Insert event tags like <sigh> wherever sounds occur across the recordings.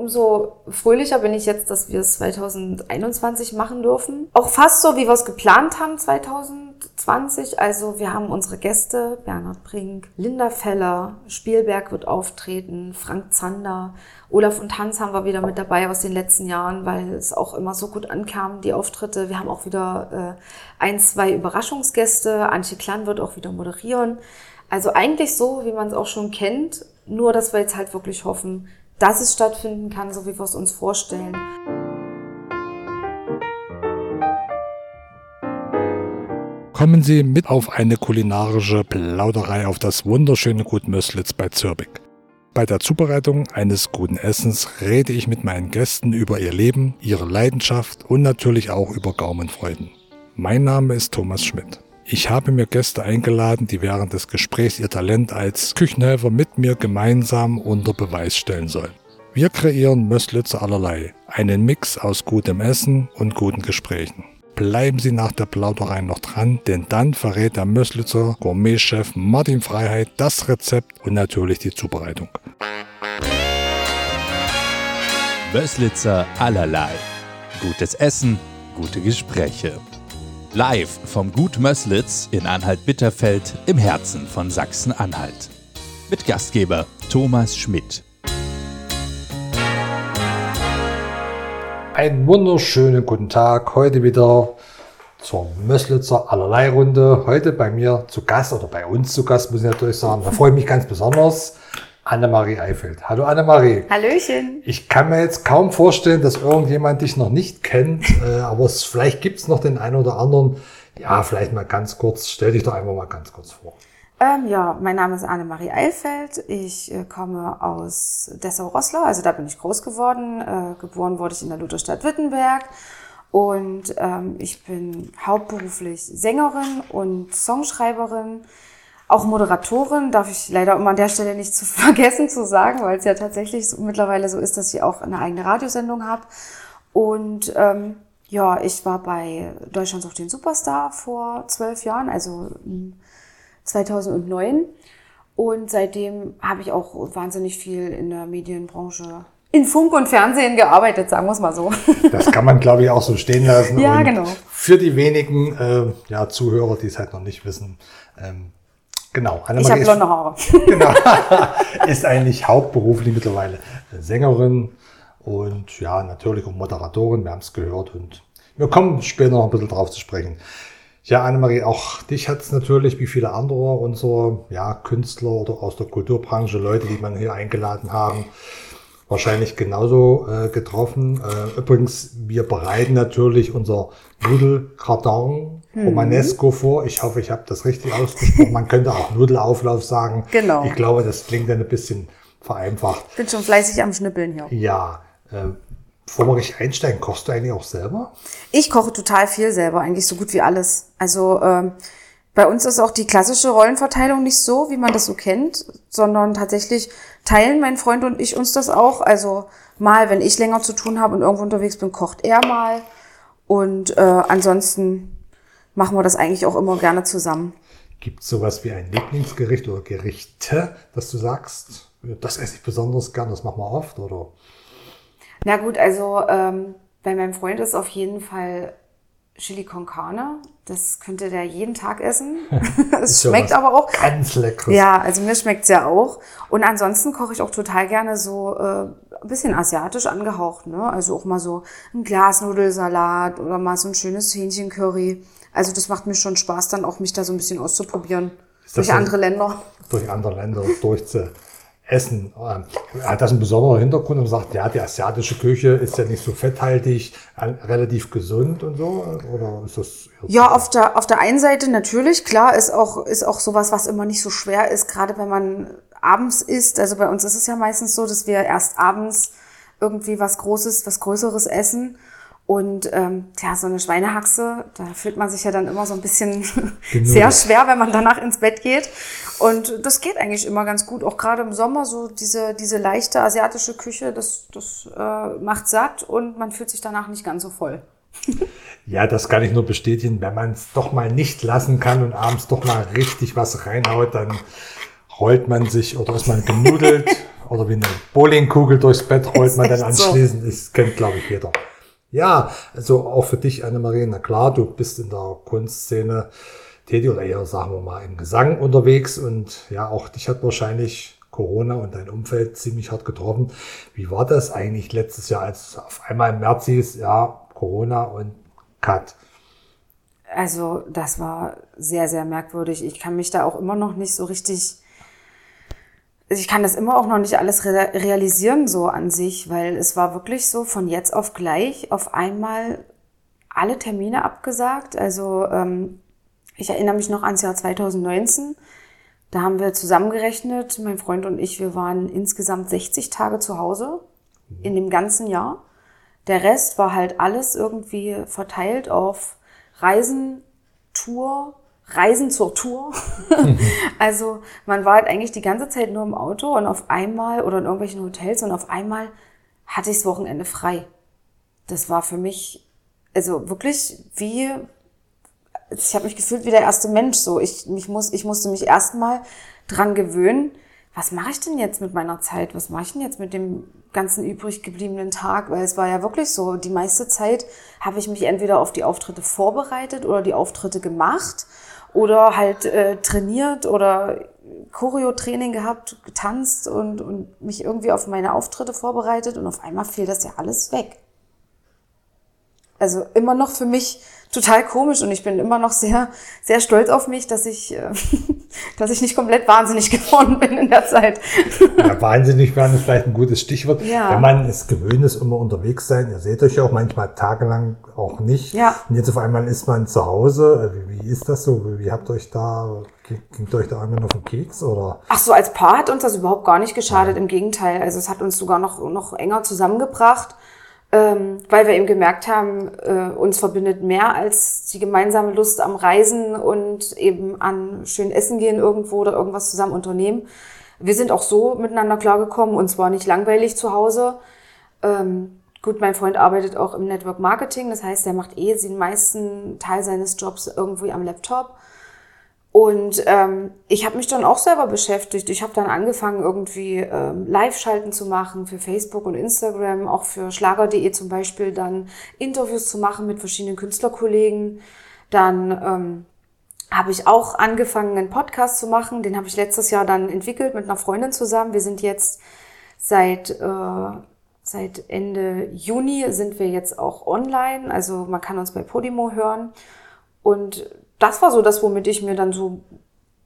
umso fröhlicher bin ich jetzt, dass wir es 2021 machen dürfen. Auch fast so, wie wir es geplant haben 2020. Also wir haben unsere Gäste, Bernhard Brink, Linda Feller, Spielberg wird auftreten, Frank Zander, Olaf und Hans haben wir wieder mit dabei aus den letzten Jahren, weil es auch immer so gut ankam, die Auftritte. Wir haben auch wieder äh, ein, zwei Überraschungsgäste. Antje Klan wird auch wieder moderieren. Also eigentlich so, wie man es auch schon kennt, nur dass wir jetzt halt wirklich hoffen, dass es stattfinden kann, so wie wir es uns vorstellen. Kommen Sie mit auf eine kulinarische Plauderei auf das wunderschöne Gut Möslitz bei Zürbig. Bei der Zubereitung eines guten Essens rede ich mit meinen Gästen über ihr Leben, ihre Leidenschaft und natürlich auch über Gaumenfreuden. Mein Name ist Thomas Schmidt. Ich habe mir Gäste eingeladen, die während des Gesprächs ihr Talent als Küchenhelfer mit mir gemeinsam unter Beweis stellen sollen. Wir kreieren Möslitzer allerlei, einen Mix aus gutem Essen und guten Gesprächen. Bleiben Sie nach der Plauderei noch dran, denn dann verrät der Möslitzer Gourmetchef Martin Freiheit das Rezept und natürlich die Zubereitung. Möslitzer allerlei. Gutes Essen, gute Gespräche. Live vom Gut Möslitz in Anhalt-Bitterfeld im Herzen von Sachsen-Anhalt. Mit Gastgeber Thomas Schmidt. Einen wunderschönen guten Tag. Heute wieder zur Möslitzer allerlei Runde. Heute bei mir zu Gast oder bei uns zu Gast, muss ich natürlich sagen. Da freue ich mich ganz besonders. Annemarie Eifeld. Hallo Annemarie. Hallöchen. Ich kann mir jetzt kaum vorstellen, dass irgendjemand dich noch nicht kennt, <laughs> äh, aber es, vielleicht gibt es noch den einen oder anderen. Ja, vielleicht mal ganz kurz, stell dich doch einfach mal ganz kurz vor. Ähm, ja, mein Name ist Annemarie Eifeld. Ich äh, komme aus Dessau-Rosslau, also da bin ich groß geworden. Äh, geboren wurde ich in der Lutherstadt Wittenberg. Und ähm, ich bin hauptberuflich Sängerin und Songschreiberin. Auch Moderatorin darf ich leider immer an der Stelle nicht zu <laughs> vergessen zu sagen, weil es ja tatsächlich so, mittlerweile so ist, dass ich auch eine eigene Radiosendung habe. Und ähm, ja, ich war bei Deutschland auf den Superstar vor zwölf Jahren, also 2009. Und seitdem habe ich auch wahnsinnig viel in der Medienbranche in Funk und Fernsehen gearbeitet, sagen wir es mal so. <laughs> Das kann man, glaube ich, auch so stehen lassen. ja, und genau. Für die wenigen äh, ja, Zuhörer, die es halt noch nicht wissen, ähm, Genau. Annemarie ich habe blonde Haare. <laughs> Genau. <laughs> ist eigentlich hauptberuflich mittlerweile Sängerin und ja, natürlich auch Moderatorin. Wir haben es gehört und wir kommen später noch ein bisschen drauf zu sprechen. Ja, Annemarie, auch dich hat es natürlich, wie viele andere unserer ja, Künstler oder aus der Kulturbranche, Leute, die man hier eingeladen haben, wahrscheinlich genauso äh, getroffen. Äh, übrigens, wir bereiten natürlich unser Nudelcardon hm. Romanesco vor. Ich hoffe, ich habe das richtig ausgesprochen. Man könnte auch Nudelauflauf sagen. Genau. Ich glaube, das klingt dann ein bisschen vereinfacht. Ich bin schon fleißig am Schnippeln hier. Ja. Äh, bevor wir richtig einsteigen, kochst du eigentlich auch selber? Ich koche total viel selber, eigentlich so gut wie alles. Also ähm, bei uns ist auch die klassische Rollenverteilung nicht so, wie man das so kennt, sondern tatsächlich teilen mein Freund und ich uns das auch. Also mal, wenn ich länger zu tun habe und irgendwo unterwegs bin, kocht er mal. Und äh, ansonsten machen wir das eigentlich auch immer gerne zusammen. Gibt es sowas wie ein Lieblingsgericht oder Gerichte, dass du sagst, das esse ich besonders gern, das machen wir oft, oder? Na gut, also ähm, bei meinem Freund ist auf jeden Fall Chili con Carne. Das könnte der jeden Tag essen. <laughs> es schmeckt aber auch. Ganz lecker. Ja, also mir schmeckt's ja auch. Und ansonsten koche ich auch total gerne so äh, ein bisschen asiatisch angehaucht. Ne? Also auch mal so ein Glasnudelsalat oder mal so ein schönes Hähnchencurry. Also das macht mir schon Spaß, dann auch mich da so ein bisschen auszuprobieren. Durch so, andere Länder. Durch andere Länder durchzu Essen. Ähm, hat das einen besonderen Hintergrund und sagt, ja, die asiatische Küche ist ja nicht so fetthaltig, relativ gesund und so? Oder ist das? Ja, auf der, auf der einen Seite natürlich, klar, ist auch, ist auch sowas, was immer nicht so schwer ist, gerade wenn man abends isst. Also bei uns ist es ja meistens so, dass wir erst abends irgendwie was Großes, was Größeres essen. Und ähm, ja, so eine Schweinehaxe, da fühlt man sich ja dann immer so ein bisschen <laughs> sehr schwer, wenn man danach ins Bett geht. Und das geht eigentlich immer ganz gut, auch gerade im Sommer, so diese, diese leichte asiatische Küche, das, das äh, macht satt und man fühlt sich danach nicht ganz so voll. <laughs> ja, das kann ich nur bestätigen. Wenn man es doch mal nicht lassen kann und abends doch mal richtig was reinhaut, dann rollt man sich oder ist man genudelt <laughs> oder wie eine Bowlingkugel durchs Bett rollt man dann anschließend. So. Das kennt, glaube ich, jeder. Ja, also auch für dich, Annemarie, na klar, du bist in der Kunstszene tätig oder eher, sagen wir mal, im Gesang unterwegs und ja, auch dich hat wahrscheinlich Corona und dein Umfeld ziemlich hart getroffen. Wie war das eigentlich letztes Jahr, als auf einmal im März hieß, ja, Corona und Cut? Also das war sehr, sehr merkwürdig. Ich kann mich da auch immer noch nicht so richtig, ich kann das immer auch noch nicht alles realisieren so an sich, weil es war wirklich so von jetzt auf gleich auf einmal alle Termine abgesagt. Also ähm, ich erinnere mich noch ans Jahr 2019. Da haben wir zusammengerechnet, mein Freund und ich, wir waren insgesamt 60 Tage zu Hause in dem ganzen Jahr. Der Rest war halt alles irgendwie verteilt auf Reisen, Tour, Reisen zur Tour. <laughs> also man war halt eigentlich die ganze Zeit nur im Auto und auf einmal oder in irgendwelchen Hotels und auf einmal hatte ich das Wochenende frei. Das war für mich also wirklich wie ich habe mich gefühlt wie der erste Mensch so. Ich, mich muss, ich musste mich erstmal dran gewöhnen, was mache ich denn jetzt mit meiner Zeit? Was mache ich denn jetzt mit dem ganzen übrig gebliebenen Tag? Weil es war ja wirklich so, die meiste Zeit habe ich mich entweder auf die Auftritte vorbereitet oder die Auftritte gemacht oder halt äh, trainiert oder Choreo-Training gehabt, getanzt und, und mich irgendwie auf meine Auftritte vorbereitet und auf einmal fiel das ja alles weg. Also immer noch für mich total komisch und ich bin immer noch sehr, sehr stolz auf mich, dass ich, äh, <laughs> dass ich nicht komplett wahnsinnig <laughs> geworden bin in der Zeit. Ja, wahnsinnig werden ist vielleicht ein gutes Stichwort. Ja. Wenn man es gewöhnt ist, immer unterwegs sein, ihr seht euch ja auch manchmal tagelang auch nicht. Ja. Und jetzt auf einmal ist man zu Hause. Wie, wie ist das so? Wie habt ihr euch da, ging euch da irgendwann auf den Keks oder? Ach so, als Paar hat uns das überhaupt gar nicht geschadet. Ja. Im Gegenteil. Also es hat uns sogar noch, noch enger zusammengebracht ähm, weil wir eben gemerkt haben, äh, uns verbindet mehr als die gemeinsame Lust am Reisen und eben an schön essen gehen irgendwo oder irgendwas zusammen unternehmen. Wir sind auch so miteinander klargekommen und zwar nicht langweilig zu Hause. Ähm, gut, mein Freund arbeitet auch im Network Marketing, das heißt, er macht eh den meisten Teil seines Jobs irgendwie am Laptop. Und ähm, ich habe mich dann auch selber beschäftigt. Ich habe dann angefangen, irgendwie ähm, Live-Schalten zu machen für Facebook und Instagram, auch für Schlager.de zum Beispiel, dann Interviews zu machen mit verschiedenen Künstlerkollegen. Dann ähm, habe ich auch angefangen, einen Podcast zu machen. Den habe ich letztes Jahr dann entwickelt mit einer Freundin zusammen. Wir sind jetzt seit, äh, seit Ende Juni sind wir jetzt auch online. Also man kann uns bei Podimo hören. Und das war so das, womit ich mir dann so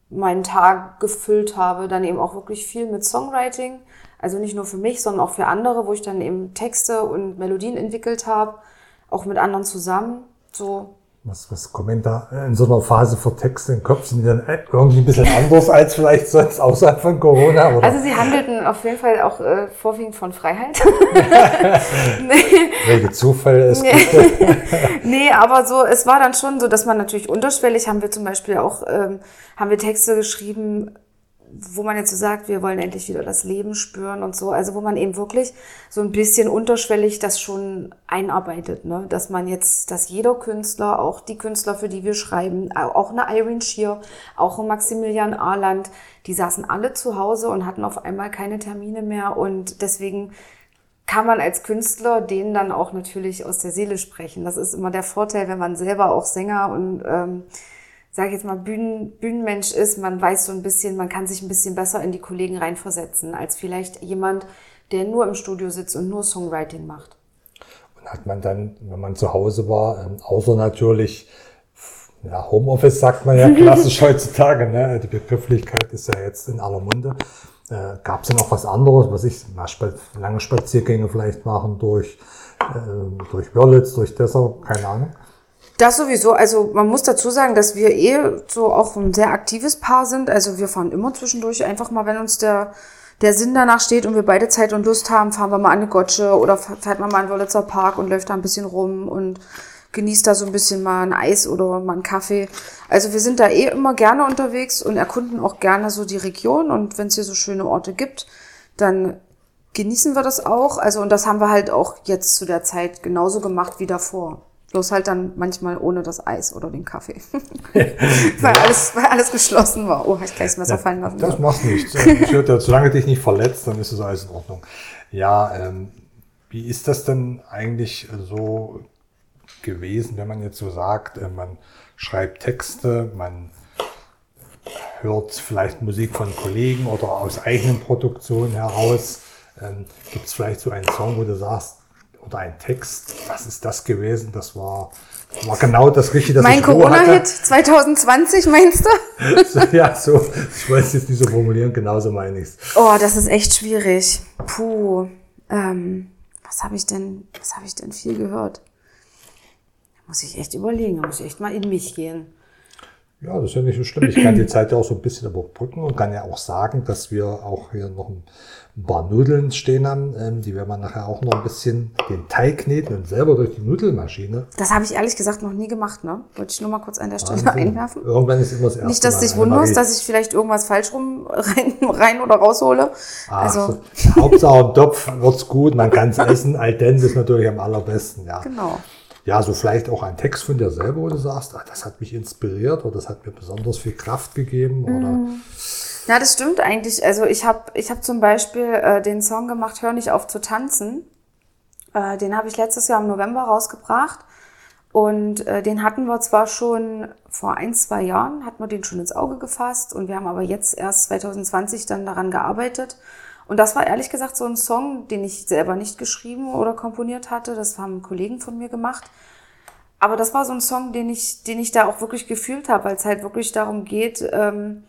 meinen Tag gefüllt habe. Dann eben auch wirklich viel mit Songwriting. Also nicht nur für mich, sondern auch für andere, wo ich dann eben Texte und Melodien entwickelt habe. Auch mit anderen zusammen. So was, was kommen da in so einer Phase für Texte im Kopf? Sind die dann irgendwie ein bisschen anders als vielleicht sonst außerhalb von Corona? Oder? Also sie handelten auf jeden Fall auch äh, vorwiegend von Freiheit. <laughs> nee. Welche Zufall es nee. <laughs> nee, aber so, es war dann schon so, dass man natürlich unterschwellig haben wir zum Beispiel auch, ähm, haben wir Texte geschrieben, wo man jetzt so sagt, wir wollen endlich wieder das Leben spüren und so. Also wo man eben wirklich so ein bisschen unterschwellig das schon einarbeitet, ne? Dass man jetzt, dass jeder Künstler, auch die Künstler, für die wir schreiben, auch eine Irene Shear, auch ein Maximilian Arland, die saßen alle zu Hause und hatten auf einmal keine Termine mehr und deswegen kann man als Künstler denen dann auch natürlich aus der Seele sprechen. Das ist immer der Vorteil, wenn man selber auch Sänger und ähm, sage ich jetzt mal, Bühnen, Bühnenmensch ist, man weiß so ein bisschen, man kann sich ein bisschen besser in die Kollegen reinversetzen, als vielleicht jemand, der nur im Studio sitzt und nur Songwriting macht. Und hat man dann, wenn man zu Hause war, ähm, außer natürlich, ja, Homeoffice sagt man ja <laughs> klassisch heutzutage, ne? die Begrifflichkeit ist ja jetzt in aller Munde. Äh, Gab es ja noch was anderes, was ich, na, lange Spaziergänge vielleicht machen durch, äh, durch Wörlitz, durch Dessau, keine Ahnung. Das sowieso. Also man muss dazu sagen, dass wir eh so auch ein sehr aktives Paar sind. Also wir fahren immer zwischendurch einfach mal, wenn uns der, der Sinn danach steht und wir beide Zeit und Lust haben, fahren wir mal an eine Gotsche oder fährt man mal in Wörlitzer Park und läuft da ein bisschen rum und genießt da so ein bisschen mal ein Eis oder mal einen Kaffee. Also wir sind da eh immer gerne unterwegs und erkunden auch gerne so die Region und wenn es hier so schöne Orte gibt, dann genießen wir das auch. Also und das haben wir halt auch jetzt zu der Zeit genauso gemacht wie davor. Bloß halt dann manchmal ohne das Eis oder den Kaffee. <laughs> <laughs> weil, alles, weil alles geschlossen war. Oh, ich kann das Messer fallen lassen. Das macht nichts. Ich würde, solange dich nicht verletzt, dann ist es alles in Ordnung. Ja, ähm, wie ist das denn eigentlich so gewesen, wenn man jetzt so sagt, äh, man schreibt Texte, man hört vielleicht Musik von Kollegen oder aus eigenen Produktionen heraus. Ähm, Gibt es vielleicht so einen Song, wo du sagst, oder ein Text, was ist das gewesen? Das war, war genau das Richtige, das Mein Corona-Hit 2020, meinst du? <laughs> ja, so, ich weiß jetzt nicht so formulieren, genauso meine ich es. Oh, das ist echt schwierig. Puh. Ähm, was habe ich denn, was habe ich denn viel gehört? Da muss ich echt überlegen, da muss ich echt mal in mich gehen. Ja, das ist ja nicht so schlimm. Ich kann die Zeit ja auch so ein bisschen überbrücken und kann ja auch sagen, dass wir auch hier noch ein paar Nudeln stehen haben. Ähm, die werden wir nachher auch noch ein bisschen den Teig kneten und selber durch die Nudelmaschine. Das habe ich ehrlich gesagt noch nie gemacht, ne? Wollte ich nur mal kurz an der Stelle Wahnsinn. einwerfen. Irgendwann ist immer das erste Nicht, dass du dich wunderst, dass ich vielleicht irgendwas falsch rum <laughs> rein, rein oder raushole. Ach, also. So. Hauptsache im Topf wird's gut, man kann es essen. Al dente ist natürlich am allerbesten, ja. Genau ja, so vielleicht auch ein Text von dir selber, wo du sagst, ah, das hat mich inspiriert oder das hat mir besonders viel Kraft gegeben oder. Mhm. Ja, das stimmt eigentlich. Also ich habe ich hab zum Beispiel äh, den Song gemacht, Hör nicht auf zu tanzen. Äh, den habe ich letztes Jahr im November rausgebracht. Und äh, den hatten wir zwar schon vor ein, zwei Jahren, hatten wir den schon ins Auge gefasst und wir haben aber jetzt erst 2020 dann daran gearbeitet. Und das war ehrlich gesagt so ein Song, den ich selber nicht geschrieben oder komponiert hatte. Das haben Kollegen von mir gemacht. Aber das war so ein Song, den ich, den ich da auch wirklich gefühlt habe, weil es halt wirklich darum geht, ähm,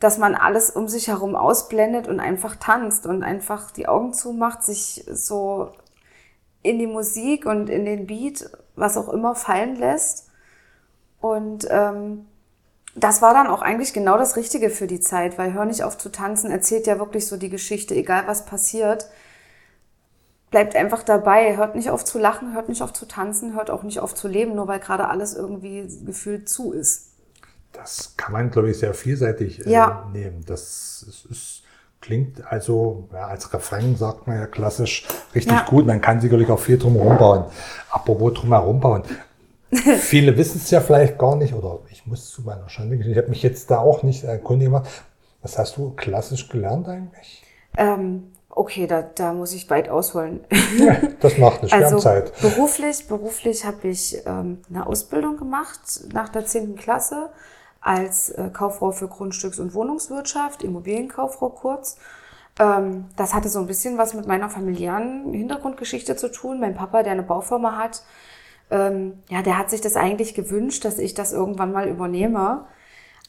dass man alles um sich herum ausblendet und einfach tanzt und einfach die Augen zumacht, sich so in die Musik und in den Beat, was auch immer, fallen lässt. Und ähm, das war dann auch eigentlich genau das Richtige für die Zeit, weil Hör nicht auf zu tanzen erzählt ja wirklich so die Geschichte, egal was passiert. Bleibt einfach dabei, hört nicht auf zu lachen, hört nicht auf zu tanzen, hört auch nicht auf zu leben, nur weil gerade alles irgendwie gefühlt zu ist. Das kann man, glaube ich, sehr vielseitig äh, ja. nehmen. Das ist, ist, klingt also, ja, als Refrain sagt man ja klassisch richtig ja. gut. Man kann sicherlich auch viel drum herum bauen. Apropos drum herum bauen. <laughs> Viele wissen es ja vielleicht gar nicht, oder ich muss zu meiner Schande ich habe mich jetzt da auch nicht erkundigt gemacht. Was hast du klassisch gelernt eigentlich? Ähm, okay, da, da muss ich weit ausholen. Ja, das macht nicht, also, Zeit. Beruflich, beruflich habe ich ähm, eine Ausbildung gemacht nach der 10. Klasse als äh, Kauffrau für Grundstücks- und Wohnungswirtschaft, Immobilienkauffrau kurz. Ähm, das hatte so ein bisschen was mit meiner familiären Hintergrundgeschichte zu tun. Mein Papa, der eine Baufirma hat, ähm, ja, der hat sich das eigentlich gewünscht, dass ich das irgendwann mal übernehme.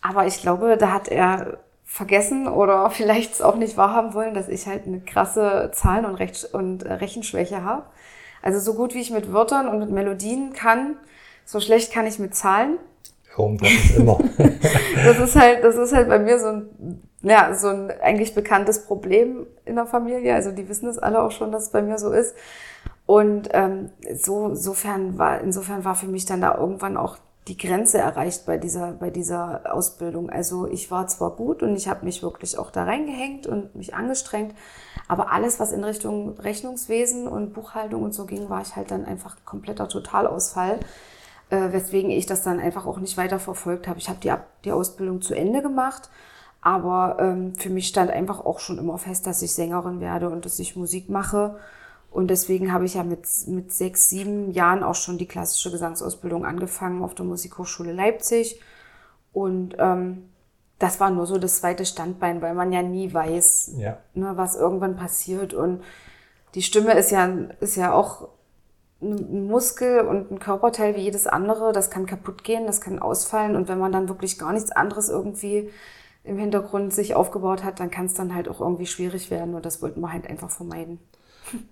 Aber ich glaube, da hat er vergessen oder <laughs> vielleicht auch nicht wahrhaben wollen, dass ich halt eine krasse Zahlen- und, Recht und Rechenschwäche habe. Also so gut wie ich mit Wörtern und mit Melodien kann, so schlecht kann ich mit Zahlen. Warum das ist immer. <laughs> <laughs> das ist halt, das ist halt bei mir so ein, ja, so ein eigentlich bekanntes Problem in der Familie. Also die wissen es alle auch schon, dass es bei mir so ist. Und ähm, so, insofern war, insofern war für mich dann da irgendwann auch die Grenze erreicht bei dieser, bei dieser Ausbildung. Also ich war zwar gut und ich habe mich wirklich auch da reingehängt und mich angestrengt, aber alles, was in Richtung Rechnungswesen und Buchhaltung und so ging, war ich halt dann einfach kompletter Totalausfall, äh, weswegen ich das dann einfach auch nicht weiter verfolgt habe. Ich habe die, die Ausbildung zu Ende gemacht, aber ähm, für mich stand einfach auch schon immer fest, dass ich Sängerin werde und dass ich Musik mache. Und deswegen habe ich ja mit, mit sechs, sieben Jahren auch schon die klassische Gesangsausbildung angefangen auf der Musikhochschule Leipzig. Und ähm, das war nur so das zweite Standbein, weil man ja nie weiß, ja. Ne, was irgendwann passiert. Und die Stimme ist ja, ist ja auch ein Muskel und ein Körperteil wie jedes andere. Das kann kaputt gehen, das kann ausfallen. Und wenn man dann wirklich gar nichts anderes irgendwie im Hintergrund sich aufgebaut hat, dann kann es dann halt auch irgendwie schwierig werden. Und das wollten wir halt einfach vermeiden.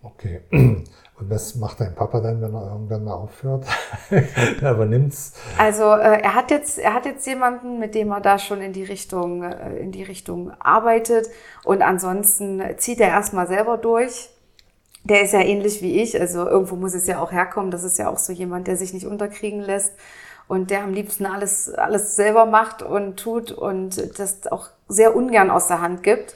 Okay. <clears throat> Und was macht dein Papa dann, wenn er irgendwann mal aufhört? <laughs> er übernimmt's. Also äh, er hat jetzt, er hat jetzt jemanden, mit dem er da schon in die Richtung, äh, in die Richtung arbeitet. Und ansonsten zieht er erstmal selber durch. Der ist ja ähnlich wie ich, also irgendwo muss es ja auch herkommen. Das ist ja auch so jemand, der sich nicht unterkriegen lässt und der am liebsten alles, alles selber macht und tut und das auch sehr ungern aus der Hand gibt.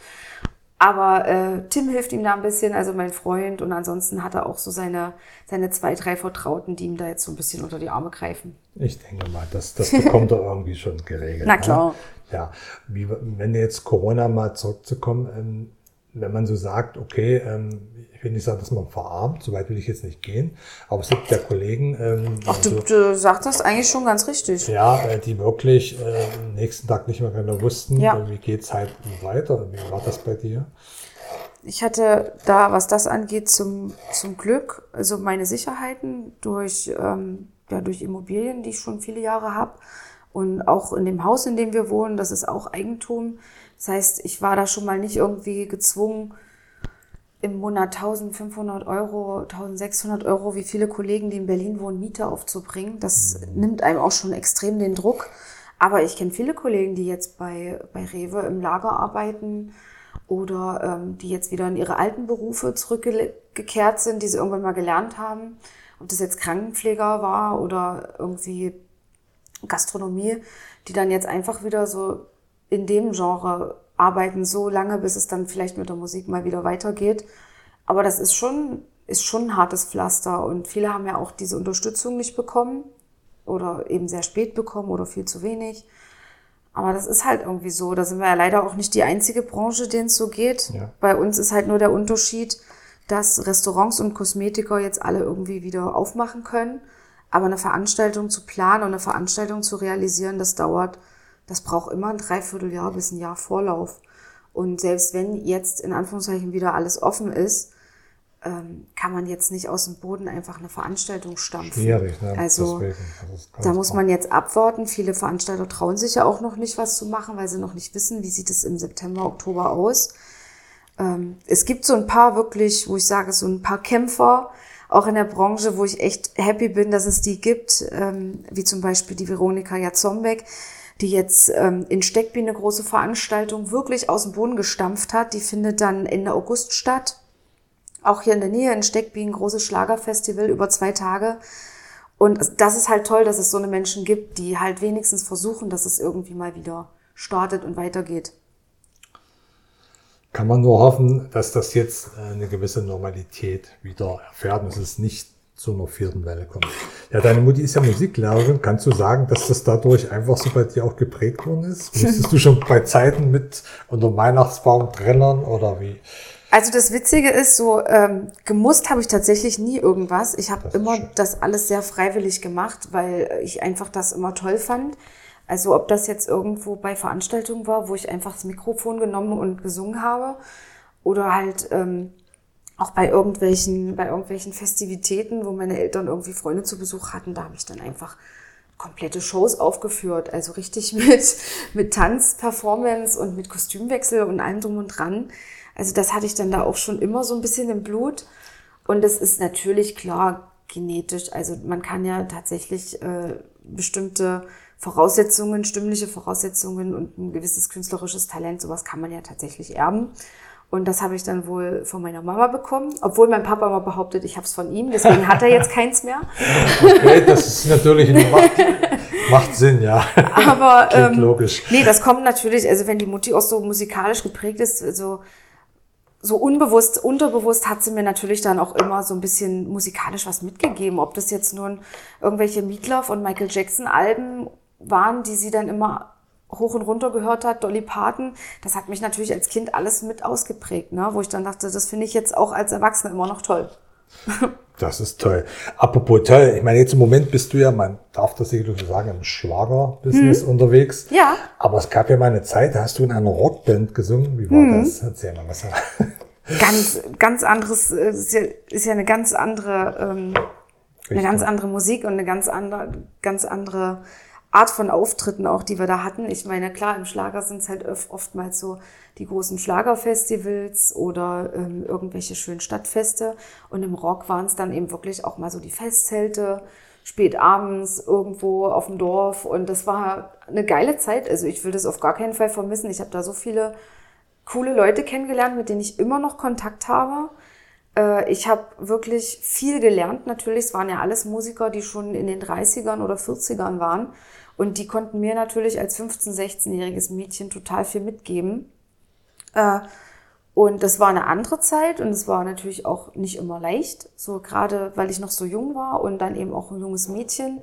Aber äh, Tim hilft ihm da ein bisschen, also mein Freund. Und ansonsten hat er auch so seine, seine zwei, drei Vertrauten, die ihm da jetzt so ein bisschen unter die Arme greifen. Ich denke mal, das, das bekommt er irgendwie schon geregelt. Na klar. Ne? Ja, wie, wenn jetzt Corona mal zurückzukommen, ähm, wenn man so sagt, okay, ähm, ich will nicht sagen, dass man verarmt, so weit will ich jetzt nicht gehen, aber es gibt ja Kollegen. Ähm, Ach, du, also, du sagst das eigentlich schon ganz richtig. Ja, äh, die wirklich äh, am nächsten Tag nicht mehr genau wussten, ja. wie geht's halt weiter. Wie war das bei dir? Ich hatte da, was das angeht, zum, zum Glück, also meine Sicherheiten durch, ähm, ja, durch Immobilien, die ich schon viele Jahre habe. Und auch in dem Haus, in dem wir wohnen, das ist auch Eigentum. Das heißt, ich war da schon mal nicht irgendwie gezwungen, im Monat 1500 Euro, 1600 Euro, wie viele Kollegen, die in Berlin wohnen, Miete aufzubringen. Das nimmt einem auch schon extrem den Druck. Aber ich kenne viele Kollegen, die jetzt bei, bei Rewe im Lager arbeiten oder ähm, die jetzt wieder in ihre alten Berufe zurückgekehrt sind, die sie irgendwann mal gelernt haben. Ob das jetzt Krankenpfleger war oder irgendwie Gastronomie, die dann jetzt einfach wieder so in dem Genre arbeiten so lange, bis es dann vielleicht mit der Musik mal wieder weitergeht. Aber das ist schon, ist schon ein hartes Pflaster und viele haben ja auch diese Unterstützung nicht bekommen oder eben sehr spät bekommen oder viel zu wenig. Aber das ist halt irgendwie so. Da sind wir ja leider auch nicht die einzige Branche, denen es so geht. Ja. Bei uns ist halt nur der Unterschied, dass Restaurants und Kosmetiker jetzt alle irgendwie wieder aufmachen können. Aber eine Veranstaltung zu planen und eine Veranstaltung zu realisieren, das dauert das braucht immer ein Dreivierteljahr bis ein Jahr Vorlauf. Und selbst wenn jetzt in Anführungszeichen wieder alles offen ist, ähm, kann man jetzt nicht aus dem Boden einfach eine Veranstaltung stampfen. Schwierig, ne? Also da muss man jetzt abwarten. Viele Veranstalter trauen sich ja auch noch nicht, was zu machen, weil sie noch nicht wissen, wie sieht es im September, Oktober aus. Ähm, es gibt so ein paar wirklich, wo ich sage, so ein paar Kämpfer, auch in der Branche, wo ich echt happy bin, dass es die gibt, ähm, wie zum Beispiel die Veronika Jatzombeck, die jetzt ähm, in Steckby eine große Veranstaltung wirklich aus dem Boden gestampft hat. Die findet dann Ende August statt. Auch hier in der Nähe in Steckby ein großes Schlagerfestival über zwei Tage. Und das ist halt toll, dass es so eine Menschen gibt, die halt wenigstens versuchen, dass es irgendwie mal wieder startet und weitergeht. Kann man nur hoffen, dass das jetzt äh, eine gewisse Normalität wieder erfährt. Es ist nicht zu einer vierten Welle kommt. Ja, deine Mutti ist ja Musiklehrerin. Kannst du sagen, dass das dadurch einfach so bei dir auch geprägt worden ist? Musstest du schon bei Zeiten mit unter Weihnachtsbaum trennen oder wie? Also das Witzige ist so, ähm, gemusst habe ich tatsächlich nie irgendwas. Ich habe immer schön. das alles sehr freiwillig gemacht, weil ich einfach das immer toll fand. Also ob das jetzt irgendwo bei Veranstaltungen war, wo ich einfach das Mikrofon genommen und gesungen habe oder halt ähm, auch bei irgendwelchen, bei irgendwelchen Festivitäten, wo meine Eltern irgendwie Freunde zu Besuch hatten, da habe ich dann einfach komplette Shows aufgeführt. Also richtig <laughs> mit, mit Tanz, Performance und mit Kostümwechsel und allem drum und dran. Also das hatte ich dann da auch schon immer so ein bisschen im Blut. Und das ist natürlich klar genetisch. Also man kann ja tatsächlich äh, bestimmte Voraussetzungen, stimmliche Voraussetzungen und ein gewisses künstlerisches Talent, sowas kann man ja tatsächlich erben. Und das habe ich dann wohl von meiner Mama bekommen, obwohl mein Papa immer behauptet, ich habe es von ihm, deswegen hat er jetzt <laughs> keins mehr. Okay, das ist natürlich macht, macht Sinn, ja. Aber <laughs> ähm, logisch. Nee, das kommt natürlich, also wenn die Mutti auch so musikalisch geprägt ist, so so unbewusst, unterbewusst hat sie mir natürlich dann auch immer so ein bisschen musikalisch was mitgegeben. Ob das jetzt nun irgendwelche Meatloaf und Michael Jackson Alben waren, die sie dann immer hoch und runter gehört hat, Dolly Parton, das hat mich natürlich als Kind alles mit ausgeprägt, ne? wo ich dann dachte, das finde ich jetzt auch als Erwachsene immer noch toll. <laughs> Das ist toll. Apropos toll, ich meine, jetzt im Moment bist du ja, man darf das sicherlich so sagen, im Schlager-Business hm. unterwegs. Ja. Aber es gab ja mal eine Zeit, da hast du in einer Rockband gesungen. Wie war hm. das? Erzähl mal was. Ganz, ganz anderes, äh, ist ja, ist ja eine ganz andere, ähm, eine ganz andere Musik und eine ganz andere, ganz andere Art von Auftritten auch, die wir da hatten. Ich meine, klar, im Schlager sind es halt oftmals so die großen Schlagerfestivals oder ähm, irgendwelche schönen Stadtfeste. Und im Rock waren es dann eben wirklich auch mal so die Festzelte, spät abends irgendwo auf dem Dorf. Und das war eine geile Zeit. Also ich will das auf gar keinen Fall vermissen. Ich habe da so viele coole Leute kennengelernt, mit denen ich immer noch Kontakt habe. Äh, ich habe wirklich viel gelernt. Natürlich, es waren ja alles Musiker, die schon in den 30ern oder 40ern waren. Und die konnten mir natürlich als 15-, 16-jähriges Mädchen total viel mitgeben. Äh, Und das war eine andere Zeit und es war natürlich auch nicht immer leicht, so gerade weil ich noch so jung war und dann eben auch ein junges Mädchen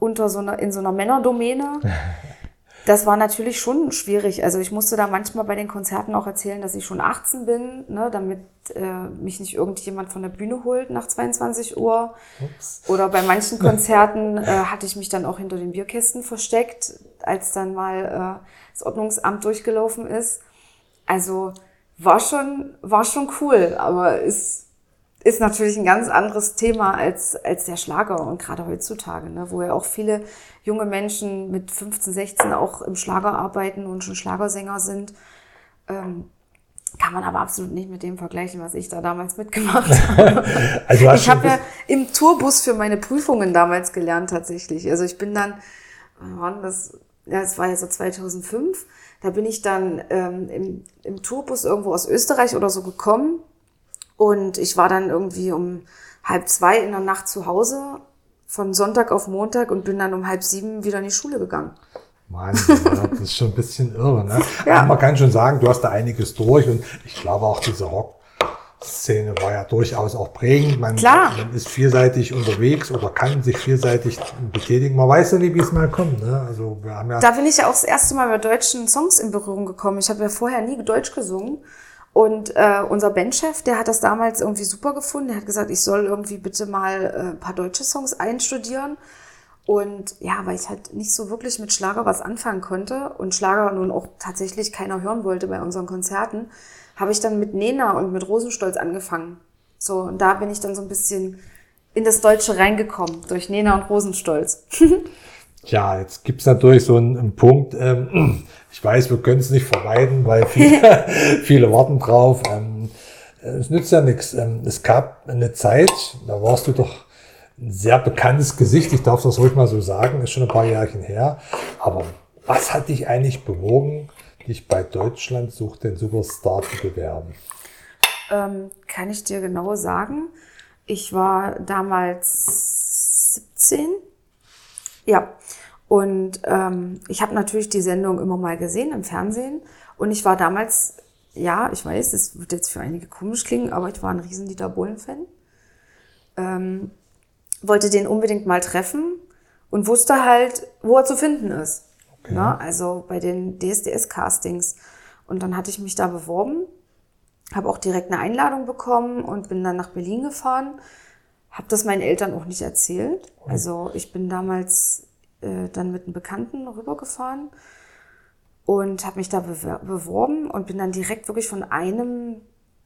unter so einer, in so einer Männerdomäne. <laughs> Das war natürlich schon schwierig. Also ich musste da manchmal bei den Konzerten auch erzählen, dass ich schon 18 bin, ne, damit äh, mich nicht irgendjemand von der Bühne holt nach 22 Uhr. Ups. Oder bei manchen Konzerten äh, hatte ich mich dann auch hinter den Bierkästen versteckt, als dann mal äh, das Ordnungsamt durchgelaufen ist. Also war schon, war schon cool, aber ist, ist natürlich ein ganz anderes Thema als, als der Schlager und gerade heutzutage, ne, wo ja auch viele junge Menschen mit 15, 16 auch im Schlager arbeiten und schon Schlagersänger sind. Ähm, kann man aber absolut nicht mit dem vergleichen, was ich da damals mitgemacht <laughs> habe. also ich habe ja im Tourbus für meine Prüfungen damals gelernt tatsächlich. Also ich bin dann, wann das, ja, es war ja so 2005, da bin ich dann ähm, im, im Tourbus irgendwo aus Österreich oder so gekommen und ich war dann irgendwie um halb zwei in der Nacht zu Hause von Sonntag auf Montag und bin dann um halb sieben wieder in die Schule gegangen. Wahnsinn, <laughs> das ist schon ein bisschen irre. Ne? ja. Man kann schon sagen, du hast da einiges durch und ich glaube auch diese Rock Szene war ja durchaus auch prägend. Man, Klar. man ist vielseitig unterwegs oder kann sich vielseitig betätigen. Man weiß ja nicht, wie es mal kommt. Ne? Also wir haben ja da bin ich ja auch das erste Mal mit deutschen Songs in Berührung gekommen. Ich habe ja vorher nie Deutsch gesungen. Und äh, unser Bandchef, der hat das damals irgendwie super gefunden. Der hat gesagt, ich soll irgendwie bitte mal äh, ein paar deutsche Songs einstudieren. Und ja, weil ich halt nicht so wirklich mit Schlager was anfangen konnte und Schlager nun auch tatsächlich keiner hören wollte bei unseren Konzerten, habe ich dann mit Nena und mit Rosenstolz angefangen. So, und da bin ich dann so ein bisschen in das Deutsche reingekommen, durch Nena und Rosenstolz. <laughs> ja, jetzt gibt's natürlich so einen, einen Punkt, ähm, ich weiß, wir können es nicht vermeiden, weil viele, <laughs> <laughs> viele warten drauf. Ähm, es nützt ja nichts. Ähm, es gab eine Zeit, da warst du doch ein sehr bekanntes Gesicht, ich darf das ruhig mal so sagen, ist schon ein paar Jährchen her. Aber was hat dich eigentlich bewogen, dich bei Deutschland sucht den Superstar zu bewerben? Ähm, kann ich dir genau sagen. Ich war damals 17. Ja. Und ähm, ich habe natürlich die Sendung immer mal gesehen im Fernsehen. Und ich war damals, ja, ich weiß, es wird jetzt für einige komisch klingen, aber ich war ein riesen Dieter Bohlen-Fan. Ähm, wollte den unbedingt mal treffen und wusste halt, wo er zu finden ist. Okay. Ne? Also bei den DSDS-Castings. Und dann hatte ich mich da beworben, habe auch direkt eine Einladung bekommen und bin dann nach Berlin gefahren. Habe das meinen Eltern auch nicht erzählt. Also ich bin damals äh, dann mit einem Bekannten rübergefahren und habe mich da beworben und bin dann direkt wirklich von einem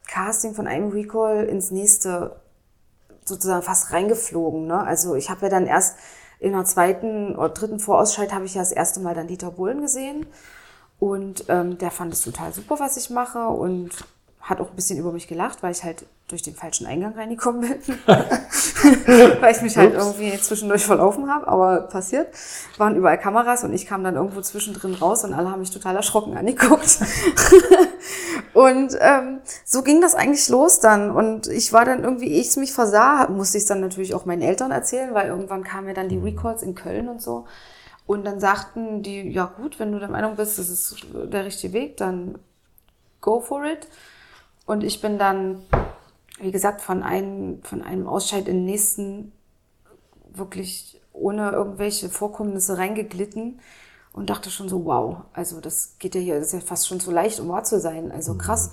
Casting, von einem Recall ins nächste sozusagen fast reingeflogen. Ne? Also ich habe ja dann erst in der zweiten oder dritten Vorausscheid habe ich ja das erste Mal dann Dieter Bohlen gesehen. Und ähm, der fand es total super, was ich mache und hat auch ein bisschen über mich gelacht, weil ich halt durch den falschen Eingang reingekommen bin. <laughs> weil ich mich halt irgendwie zwischendurch verlaufen habe, aber passiert. Waren überall Kameras und ich kam dann irgendwo zwischendrin raus und alle haben mich total erschrocken angeguckt. <laughs> und ähm, so ging das eigentlich los dann. Und ich war dann irgendwie, ich es mich versah, musste ich es dann natürlich auch meinen Eltern erzählen, weil irgendwann kamen ja dann die Records in Köln und so. Und dann sagten die, ja gut, wenn du der Meinung bist, das ist der richtige Weg, dann go for it. Und ich bin dann, wie gesagt, von einem, von einem Ausscheid in den nächsten wirklich ohne irgendwelche Vorkommnisse reingeglitten und dachte schon so, wow, also das geht ja hier, das ist ja fast schon zu leicht, um wahr zu sein, also mhm. krass.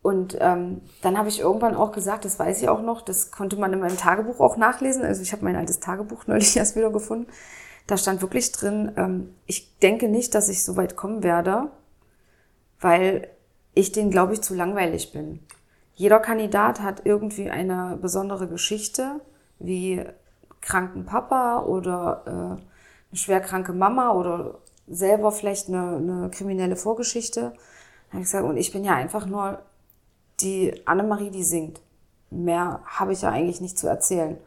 Und ähm, dann habe ich irgendwann auch gesagt, das weiß ich auch noch, das konnte man in meinem Tagebuch auch nachlesen. Also ich habe mein altes Tagebuch <laughs> neulich erst wieder gefunden. Da stand wirklich drin, ähm, ich denke nicht, dass ich so weit kommen werde, weil ich den, glaube ich, zu langweilig bin. Jeder Kandidat hat irgendwie eine besondere Geschichte, wie kranken Papa oder äh, eine schwerkranke Mama oder selber vielleicht eine, eine kriminelle Vorgeschichte. ich gesagt, und ich bin ja einfach nur die Annemarie, die singt. Mehr habe ich ja eigentlich nicht zu erzählen.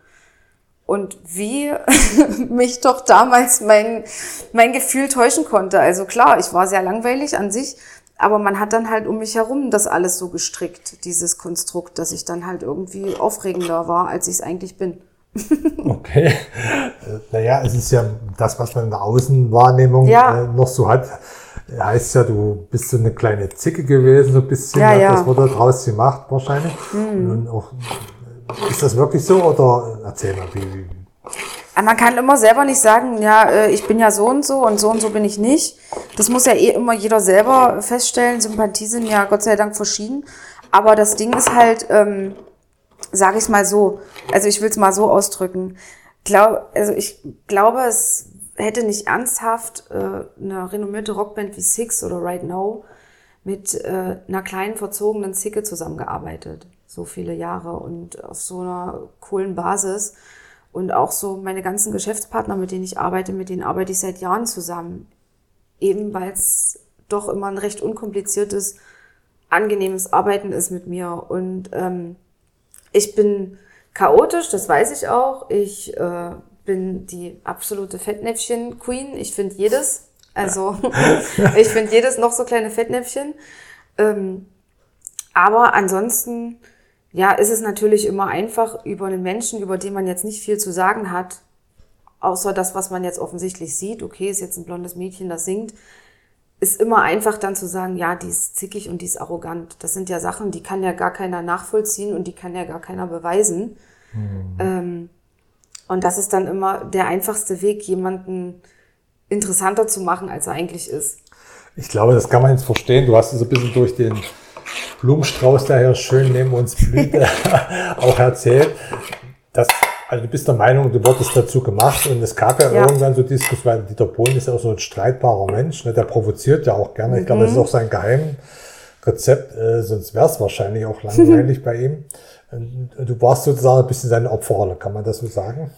Und wie <laughs> mich doch damals mein, mein Gefühl täuschen konnte. Also klar, ich war sehr langweilig an sich, aber man hat dann halt um mich herum das alles so gestrickt, dieses Konstrukt, dass ich dann halt irgendwie aufregender war, als ich es eigentlich bin. <laughs> okay. Naja, es ist ja das, was man in der Außenwahrnehmung ja. äh, noch so hat. heißt ja, du bist so eine kleine Zicke gewesen, so ein bisschen. Ja, ja. Das wurde draus gemacht wahrscheinlich. Mhm. Und auch, ist das wirklich so oder erzähl mal, wie, wie Man kann immer selber nicht sagen, ja, äh, ich bin ja so und so und so und so bin ich nicht. Das muss ja eh immer jeder selber feststellen. Sympathie sind ja Gott sei Dank verschieden. Aber das Ding ist halt, ähm, sage ich mal so, also ich will es mal so ausdrücken. Glaub, also ich glaube, es hätte nicht ernsthaft äh, eine renommierte Rockband wie Six oder Right Now mit äh, einer kleinen verzogenen Zicke zusammengearbeitet. So viele Jahre und auf so einer coolen Basis. Und auch so meine ganzen Geschäftspartner, mit denen ich arbeite, mit denen arbeite ich seit Jahren zusammen. Eben weil es doch immer ein recht unkompliziertes, angenehmes Arbeiten ist mit mir. Und ähm, ich bin chaotisch, das weiß ich auch. Ich äh, bin die absolute Fettnäpfchen-Queen. Ich finde jedes. Also <laughs> <laughs> ich finde jedes noch so kleine Fettnäpfchen. Ähm, aber ansonsten, ja, ist es natürlich immer einfach über einen Menschen, über den man jetzt nicht viel zu sagen hat, außer das, was man jetzt offensichtlich sieht. Okay, ist jetzt ein blondes Mädchen, das singt. Ist immer einfach dann zu sagen, ja, die ist zickig und die ist arrogant. Das sind ja Sachen, die kann ja gar keiner nachvollziehen und die kann ja gar keiner beweisen. Ähm, und das ist dann immer der einfachste Weg, jemanden interessanter zu machen, als er eigentlich ist. Ich glaube, das kann man jetzt verstehen. Du hast es ein bisschen durch den Blumenstrauß, der hier schön neben uns blüht, <laughs> auch erzählt. Dass, also du bist der Meinung, du wurdest dazu gemacht und es gab ja, Ja. irgendwann so Diskussionen, weil Dieter Bohlen ist ja auch so ein streitbarer Mensch, ne? der provoziert ja auch gerne. Ich glaube, das ist auch sein Geheimrezept, äh, sonst wäre es wahrscheinlich auch langweilig <laughs> bei ihm. Und du warst sozusagen ein bisschen seine Opferrolle, kann man das so sagen?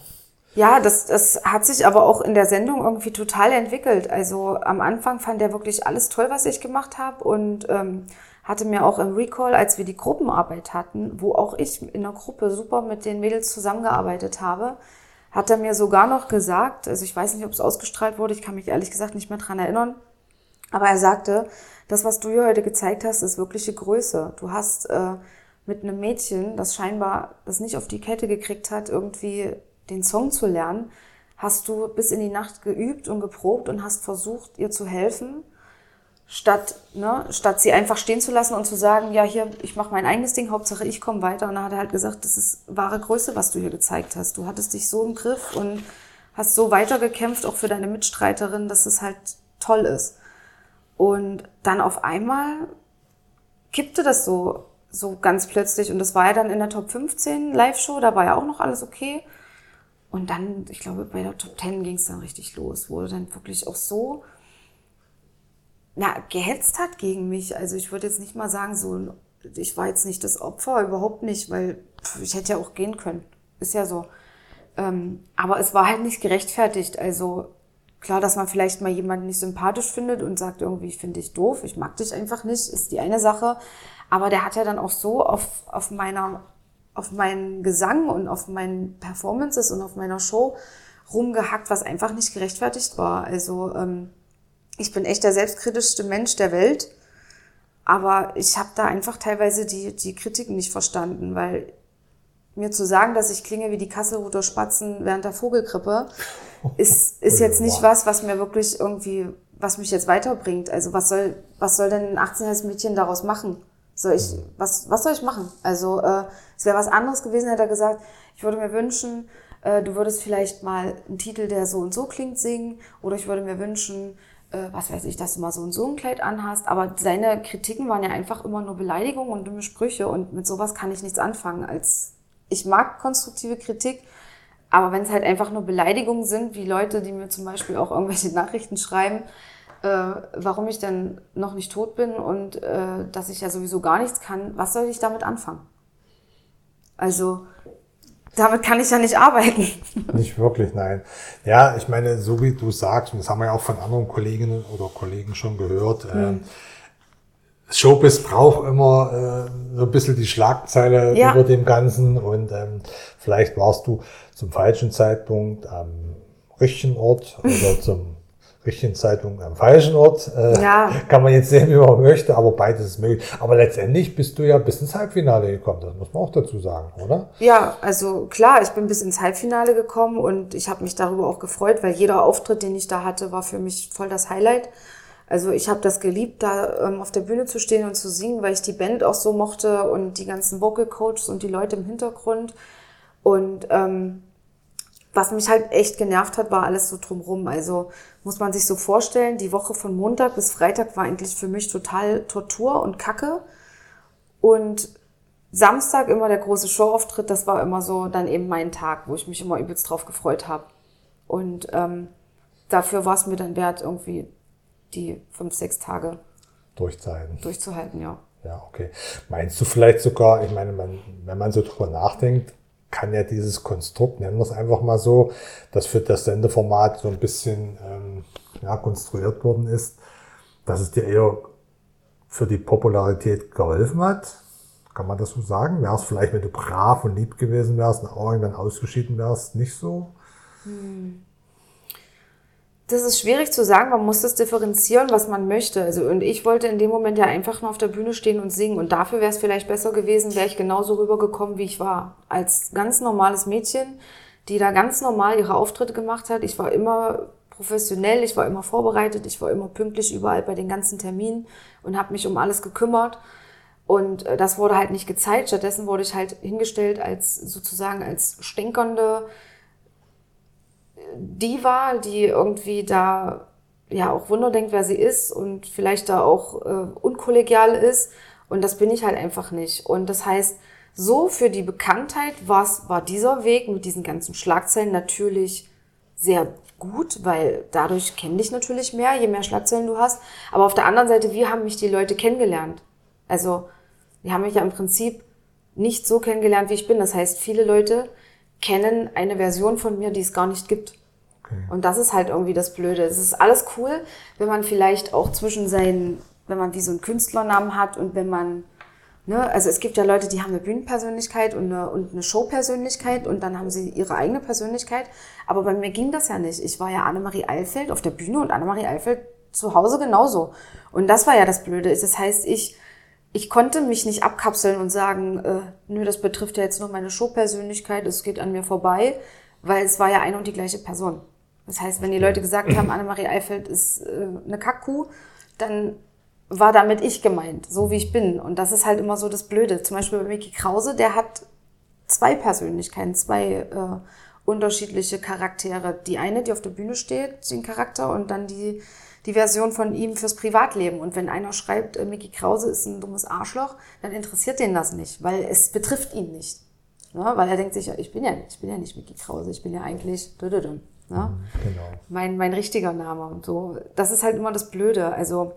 Ja, das, das hat sich aber auch in der Sendung irgendwie total entwickelt. Also am Anfang fand er wirklich alles toll, was ich gemacht habe und ähm, hatte mir auch im Recall, als wir die Gruppenarbeit hatten, wo auch ich in der Gruppe super mit den Mädels zusammengearbeitet habe, hat er mir sogar noch gesagt, also ich weiß nicht, ob es ausgestrahlt wurde, ich kann mich ehrlich gesagt nicht mehr dran erinnern, aber er sagte, das, was du hier heute gezeigt hast, ist wirkliche Größe. Du hast äh, mit einem Mädchen, das scheinbar das nicht auf die Kette gekriegt hat, irgendwie den Song zu lernen, hast du bis in die Nacht geübt und geprobt und hast versucht, ihr zu helfen, statt, ne, statt sie einfach stehen zu lassen und zu sagen, ja, hier, ich mache mein eigenes Ding, Hauptsache ich komme weiter. Und dann hat er halt gesagt, das ist wahre Größe, was du hier gezeigt hast. Du hattest dich so im Griff und hast so weitergekämpft, auch für deine Mitstreiterin, dass es halt toll ist. Und dann auf einmal kippte das so, so ganz plötzlich. Und das war ja dann in der Top 15 Live-Show, da war ja auch noch alles okay. Und dann, ich glaube, bei der Top 10 ging es dann richtig los, wo dann wirklich auch so na, gehetzt hat gegen mich. Also ich würde jetzt nicht mal sagen, so, ich war jetzt nicht das Opfer, überhaupt nicht, weil pff, ich hätte ja auch gehen können. Ist ja so. Ähm, aber es war halt nicht gerechtfertigt. Also klar, dass man vielleicht mal jemanden nicht sympathisch findet und sagt irgendwie, ich finde dich doof, ich mag dich einfach nicht, ist die eine Sache. Aber der hat ja dann auch so auf, auf meiner, auf meinen Gesang und auf meinen Performances und auf meiner Show rumgehackt, was einfach nicht gerechtfertigt war. Also ähm, ich bin echt der selbstkritischste Mensch der Welt, aber ich habe da einfach teilweise die, die Kritiken nicht verstanden, weil mir zu sagen, dass ich klinge wie die Kasselruther Spatzen während der Vogelgrippe, <laughs> ist, ist jetzt nicht was, was mir wirklich irgendwie, was mich jetzt weiterbringt. Also was soll, was soll denn ein 18-jähriges Mädchen daraus machen? Soll ich, was, was soll ich machen? Also äh, es wäre was anderes gewesen, hätte er gesagt, ich würde mir wünschen, äh, du würdest vielleicht mal einen Titel, der so und so klingt, singen, oder ich würde mir wünschen, äh, was weiß ich, dass du mal so und so ein Kleid anhast. Aber seine Kritiken waren ja einfach immer nur Beleidigungen und dumme Sprüche und mit sowas kann ich nichts anfangen. Als ich mag konstruktive Kritik, aber wenn es halt einfach nur Beleidigungen sind, wie Leute, die mir zum Beispiel auch irgendwelche <laughs> Nachrichten schreiben, äh, warum ich denn noch nicht tot bin und äh, dass ich ja sowieso gar nichts kann, was soll ich damit anfangen? Also damit kann ich ja nicht arbeiten. <laughs> Nicht wirklich, nein. Ja, ich meine, so wie du sagst, und das haben wir ja auch von anderen Kolleginnen oder Kollegen schon gehört, ähm, Showbiz braucht immer äh, so ein bisschen die Schlagzeile Ja. über dem Ganzen und ähm, vielleicht warst du zum falschen Zeitpunkt am richtigen Ort oder <laughs> zum richtigen Zeitpunkt am falschen Ort. Äh, Ja. <laughs> Kann man jetzt sehen, wie man möchte, aber beides ist möglich. Aber letztendlich bist du ja bis ins Halbfinale gekommen, das muss man auch dazu sagen, oder? Ja, also klar, ich bin bis ins Halbfinale gekommen und ich habe mich darüber auch gefreut, weil jeder Auftritt, den ich da hatte, war für mich voll das Highlight. Also ich habe das geliebt, da ähm, auf der Bühne zu stehen und zu singen, weil ich die Band auch so mochte und die ganzen Vocal Coaches und die Leute im Hintergrund. Und ähm, was mich halt echt genervt hat, war alles so drumrum. Also muss man sich so vorstellen, die Woche von Montag bis Freitag war eigentlich für mich total Tortur und Kacke. Und Samstag immer der große Showauftritt, das war immer so dann eben mein Tag, wo ich mich immer übelst drauf gefreut habe. Und ähm, dafür war es mir dann wert, irgendwie die fünf, sechs Tage durchzuhalten. Durchzuhalten, ja. Ja, okay. Meinst du vielleicht sogar, ich meine, man, wenn man so drüber nachdenkt, kann ja dieses Konstrukt, nennen wir es einfach mal so, das für das Sendeformat so ein bisschen ähm, ja, konstruiert worden ist, dass es dir eher für die Popularität geholfen hat? Kann man das so sagen? Wäre es vielleicht, wenn du brav und lieb gewesen wärst und auch irgendwann ausgeschieden wärst, nicht so? Hm. Das ist schwierig zu sagen, man muss das differenzieren, was man möchte. Also, und ich wollte in dem Moment ja einfach nur auf der Bühne stehen und singen. Und dafür wäre es vielleicht besser gewesen, wäre ich genauso rübergekommen, wie ich war. Als ganz normales Mädchen, die da ganz normal ihre Auftritte gemacht hat. Ich war immer professionell, ich war immer vorbereitet, ich war immer pünktlich überall bei den ganzen Terminen und habe mich um alles gekümmert. Und äh, das wurde halt nicht gezeigt. Stattdessen wurde ich halt hingestellt als sozusagen als stänkernde Diva, die irgendwie da ja auch Wunder denkt, wer sie ist und vielleicht da auch äh, unkollegial ist. Und das bin ich halt einfach nicht. Und das heißt, so für die Bekanntheit war's, war dieser Weg mit diesen ganzen Schlagzeilen natürlich sehr gut, weil dadurch kenne ich natürlich mehr, je mehr Schlagzeilen du hast. Aber auf der anderen Seite, wie haben mich die Leute kennengelernt? Also, die haben mich ja im Prinzip nicht so kennengelernt, wie ich bin. Das heißt, viele Leute kennen eine Version von mir, die es gar nicht gibt. Okay. Und das ist halt irgendwie das Blöde. Es ist alles cool, wenn man vielleicht auch zwischen seinen, wenn man wie so einen Künstlernamen hat und wenn man, ne, also es gibt ja Leute, die haben eine Bühnenpersönlichkeit und eine, und eine Showpersönlichkeit und dann haben sie ihre eigene Persönlichkeit. Aber bei mir ging das ja nicht. Ich war ja Annemarie Eilfeld auf der Bühne und Annemarie Eilfeld zu Hause genauso. Und das war ja das Blöde. Das heißt, ich, ich konnte mich nicht abkapseln und sagen, äh, nö, das betrifft ja jetzt nur meine Showpersönlichkeit, es geht an mir vorbei, weil es war ja eine und die gleiche Person. Das heißt, wenn die Leute gesagt haben, Annemarie Eifeld ist äh, eine Kackkuh, dann war damit ich gemeint, so wie ich bin. Und das ist halt immer so das Blöde. Zum Beispiel bei Mickey Krause, der hat zwei Persönlichkeiten, zwei äh, unterschiedliche Charaktere. Die eine, die auf der Bühne steht, den Charakter, und dann die, die Version von ihm fürs Privatleben. Und wenn einer schreibt, äh, Mickey Krause ist ein dummes Arschloch, dann interessiert den das nicht, weil es betrifft ihn nicht. Ja, ne? weil er denkt sich, ich bin ja, ich bin ja nicht Mickey Krause, ich bin ja eigentlich. Ne? Genau. Mein, mein richtiger Name und so. Das ist halt immer das Blöde. Also,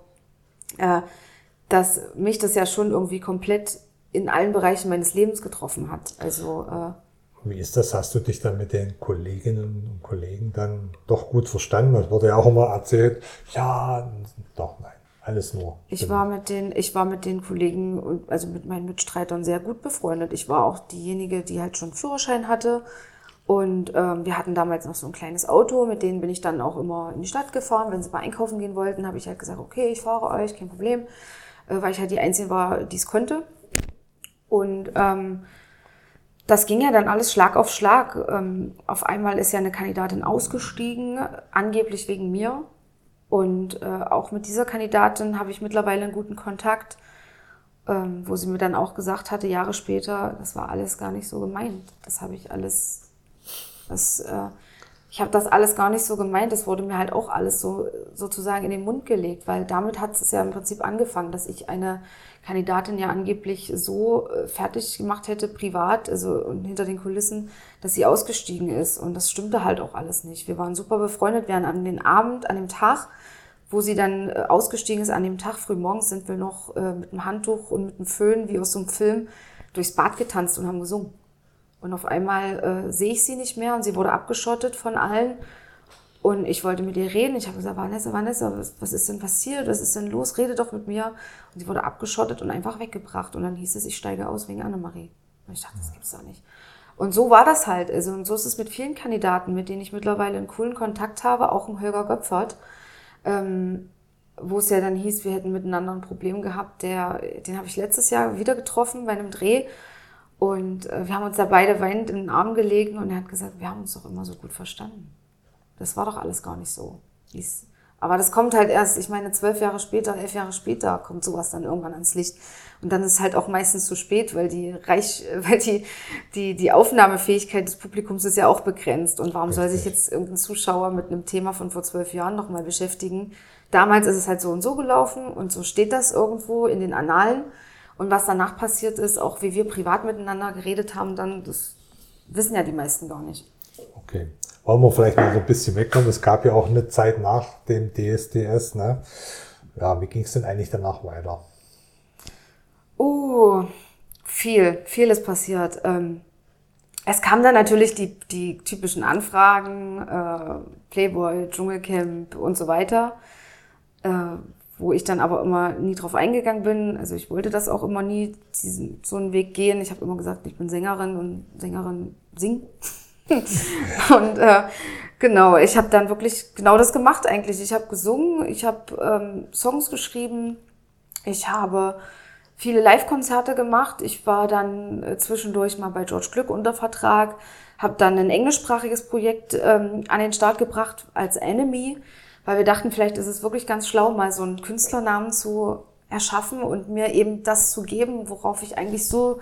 äh, dass mich das ja schon irgendwie komplett in allen Bereichen meines Lebens getroffen hat. Also, äh, wie ist das? Hast du dich dann mit den Kolleginnen und Kollegen dann doch gut verstanden? Es wurde ja auch immer erzählt, ja, doch, nein, alles nur. Ich war mit den, ich war mit den Kollegen und also mit meinen Mitstreitern sehr gut befreundet. Ich war auch diejenige, die halt schon Führerschein hatte. Und ähm, wir hatten damals noch so ein kleines Auto, mit denen bin ich dann auch immer in die Stadt gefahren. Wenn sie mal einkaufen gehen wollten, habe ich halt gesagt, okay, ich fahre euch, kein Problem, äh, weil ich halt die Einzige war, die es konnte. Und ähm, das ging ja dann alles Schlag auf Schlag. Ähm, auf einmal ist ja eine Kandidatin ausgestiegen, angeblich wegen mir. Und äh, auch mit dieser Kandidatin habe ich mittlerweile einen guten Kontakt, ähm, wo sie mir dann auch gesagt hatte, Jahre später, das war alles gar nicht so gemeint. Das habe ich alles das, äh, ich habe das alles gar nicht so gemeint. Das wurde mir halt auch alles so sozusagen in den Mund gelegt, weil damit hat es ja im Prinzip angefangen, dass ich eine Kandidatin ja angeblich so äh, fertig gemacht hätte, privat, also und hinter den Kulissen, dass sie ausgestiegen ist. Und das stimmte halt auch alles nicht. Wir waren super befreundet. Wir waren an den Abend, an dem Tag, wo sie dann äh, ausgestiegen ist, an dem Tag früh morgens sind wir noch äh, mit einem Handtuch und mit einem Föhn, wie aus so einem Film, durchs Bad getanzt und haben gesungen. Und auf einmal äh, sehe ich sie nicht mehr und sie wurde abgeschottet von allen. Und ich wollte mit ihr reden. Ich habe gesagt, Vanessa, Vanessa, was, was ist denn passiert? Was ist denn los? Rede doch mit mir. Und sie wurde abgeschottet und einfach weggebracht. Und dann hieß es, ich steige aus wegen Annemarie. Und ich dachte, das gibt's doch nicht. Und so war das halt. Also, und so ist es mit vielen Kandidaten, mit denen ich mittlerweile einen coolen Kontakt habe, auch ein Holger Göpfert, ähm, wo es ja dann hieß, wir hätten miteinander ein Problem gehabt. Der, den habe ich letztes Jahr wieder getroffen bei einem Dreh. Und äh, wir haben uns da beide weinend in den Arm gelegen und er hat gesagt, wir haben uns doch immer so gut verstanden. Das war doch alles gar nicht so, wie es Aber das kommt halt erst, ich meine, zwölf Jahre später, elf Jahre später kommt sowas dann irgendwann ans Licht. Und dann ist es halt auch meistens zu spät, weil die Reich, <laughs> weil die, die, die Aufnahmefähigkeit des Publikums ist ja auch begrenzt. Und warum soll sich jetzt irgendein Zuschauer mit einem Thema von vor zwölf Jahren nochmal beschäftigen? Damals ist es halt so und so gelaufen und so steht das irgendwo in den Annalen. Und was danach passiert ist, auch wie wir privat miteinander geredet haben, dann, das wissen ja die meisten gar nicht. Okay. Wollen wir vielleicht mal so ein bisschen wegkommen? Es gab ja auch eine Zeit nach dem DSDS, ne? Ja, wie ging es denn eigentlich danach weiter? Oh, viel, viel ist passiert. Ähm, es kamen dann natürlich die, die typischen Anfragen, äh, Playboy, Dschungelcamp und so weiter, äh, wo ich dann aber immer nie drauf eingegangen bin. Also ich wollte das auch immer nie, diesen, so einen Weg gehen. Ich habe immer gesagt, ich bin Sängerin und Sängerin singt. <laughs> und äh, genau, ich habe dann wirklich genau das gemacht eigentlich. Ich habe gesungen, ich habe ähm, Songs geschrieben, ich habe viele Live-Konzerte gemacht. Ich war dann äh, zwischendurch mal bei George Glück unter Vertrag, habe dann ein englischsprachiges Projekt ähm, an den Start gebracht als Enemy, weil wir dachten, vielleicht ist es wirklich ganz schlau, mal so einen Künstlernamen zu erschaffen und mir eben das zu geben, worauf ich eigentlich so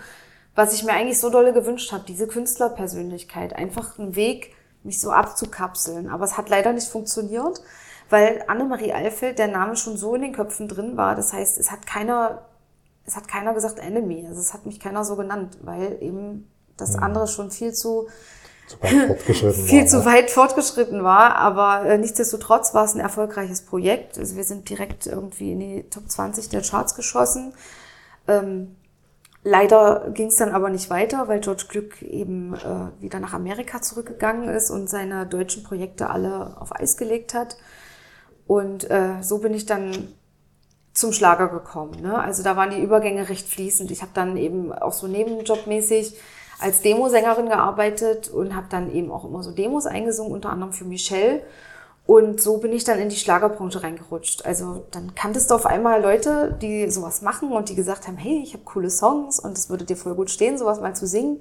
was ich mir eigentlich so dolle gewünscht habe, diese Künstlerpersönlichkeit, einfach einen Weg, mich so abzukapseln. Aber es hat leider nicht funktioniert, weil Annemarie Alfeld der Name schon so in den Köpfen drin war. Das heißt, es hat keiner, es hat keiner gesagt Enemy. Also es hat mich keiner so genannt, weil eben das mhm. andere schon viel zu, zu <laughs> viel war, zu ne? weit fortgeschritten war. Aber äh, nichtsdestotrotz war es ein erfolgreiches Projekt. Also wir sind direkt irgendwie in die Top 20 der Charts geschossen. Ähm, Leider ging es dann aber nicht weiter, weil George Glück eben äh, wieder nach Amerika zurückgegangen ist und seine deutschen Projekte alle auf Eis gelegt hat. Und äh, so bin ich dann zum Schlager gekommen. Ne? Also da waren die Übergänge recht fließend. Ich habe dann eben auch so nebenjobmäßig als Demosängerin gearbeitet und habe dann eben auch immer so Demos eingesungen, unter anderem für Michelle. Und so bin ich dann in die Schlagerbranche reingerutscht. Also dann kanntest du auf einmal Leute, die sowas machen und die gesagt haben, hey, ich habe coole Songs und es würde dir voll gut stehen, sowas mal zu singen.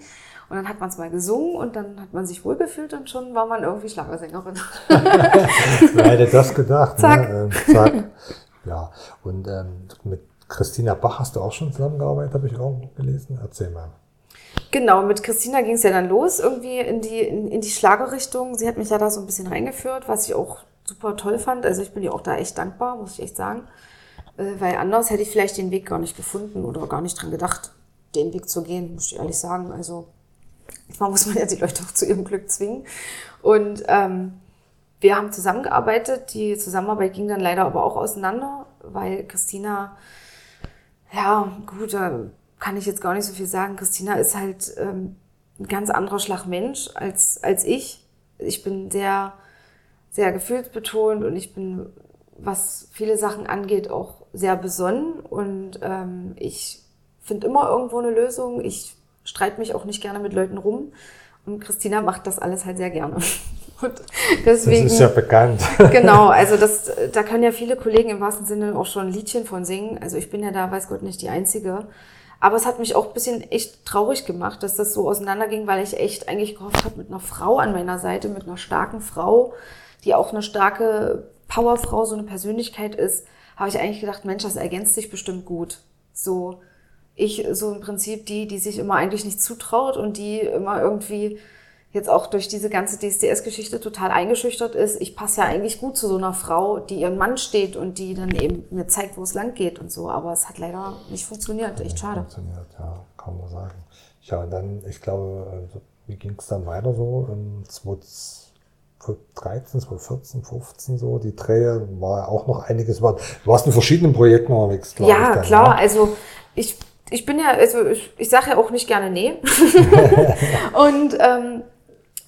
Und dann hat man es mal gesungen und dann hat man sich wohlgefühlt und schon war man irgendwie Schlagersängerin. <laughs> Wer hätte das gedacht? Ne? Zack. Ne? Ähm, zack. Ja, und ähm, mit Christina Bach hast du auch schon zusammengearbeitet, habe ich auch gelesen. Erzähl mal. Genau, mit Christina ging es ja dann los, irgendwie in die, in, in die Schlagerrichtung. Sie hat mich ja da so ein bisschen reingeführt, was ich auch super toll fand. Also ich bin ihr auch da echt dankbar, muss ich echt sagen. Äh, weil anders hätte ich vielleicht den Weg gar nicht gefunden oder gar nicht dran gedacht, den Weg zu gehen, muss ich ehrlich sagen. Also manchmal muss man ja die Leute auch zu ihrem Glück zwingen. Und ähm, wir haben zusammengearbeitet. Die Zusammenarbeit ging dann leider aber auch auseinander, weil Christina, ja, gut, kann ich jetzt gar nicht so viel sagen. Christina ist halt ähm, ein ganz anderer Schlag Mensch als, als ich. Ich bin sehr, sehr gefühlsbetont und ich bin, was viele Sachen angeht, auch sehr besonnen. Und ähm, ich finde immer irgendwo eine Lösung. Ich streite mich auch nicht gerne mit Leuten rum. Und Christina macht das alles halt sehr gerne. <laughs> Und deswegen, das ist ja bekannt. <laughs> Genau, also das, da können ja viele Kollegen im wahrsten Sinne auch schon ein Liedchen von singen. Also ich bin ja da, weiß Gott, nicht die Einzige. Aber es hat mich auch ein bisschen echt traurig gemacht, dass das so auseinanderging, weil ich echt eigentlich gehofft habe, mit einer Frau an meiner Seite, mit einer starken Frau, die auch eine starke Powerfrau, so eine Persönlichkeit ist, habe ich eigentlich gedacht, Mensch, das ergänzt sich bestimmt gut. So, ich so im Prinzip die, die sich immer eigentlich nicht zutraut und die immer irgendwie jetzt auch durch diese ganze DSDS-Geschichte total eingeschüchtert ist. Ich passe ja eigentlich gut zu so einer Frau, die ihren Mann steht und die dann eben mir zeigt, wo es lang geht und so. Aber es hat leider nicht funktioniert. Echt schade. Funktioniert, ja, kann man sagen. Ja, und dann, ich glaube, also, wie ging es dann weiter so? 2013, 2014, 2015 so, die Drehe war auch noch einiges. Du warst in verschiedenen Projekten unterwegs, glaube ja, ich. Dann, klar, ja, also ich, ich bin ja, also ich, ich sage ja auch nicht gerne nee. <laughs> <laughs> und ähm,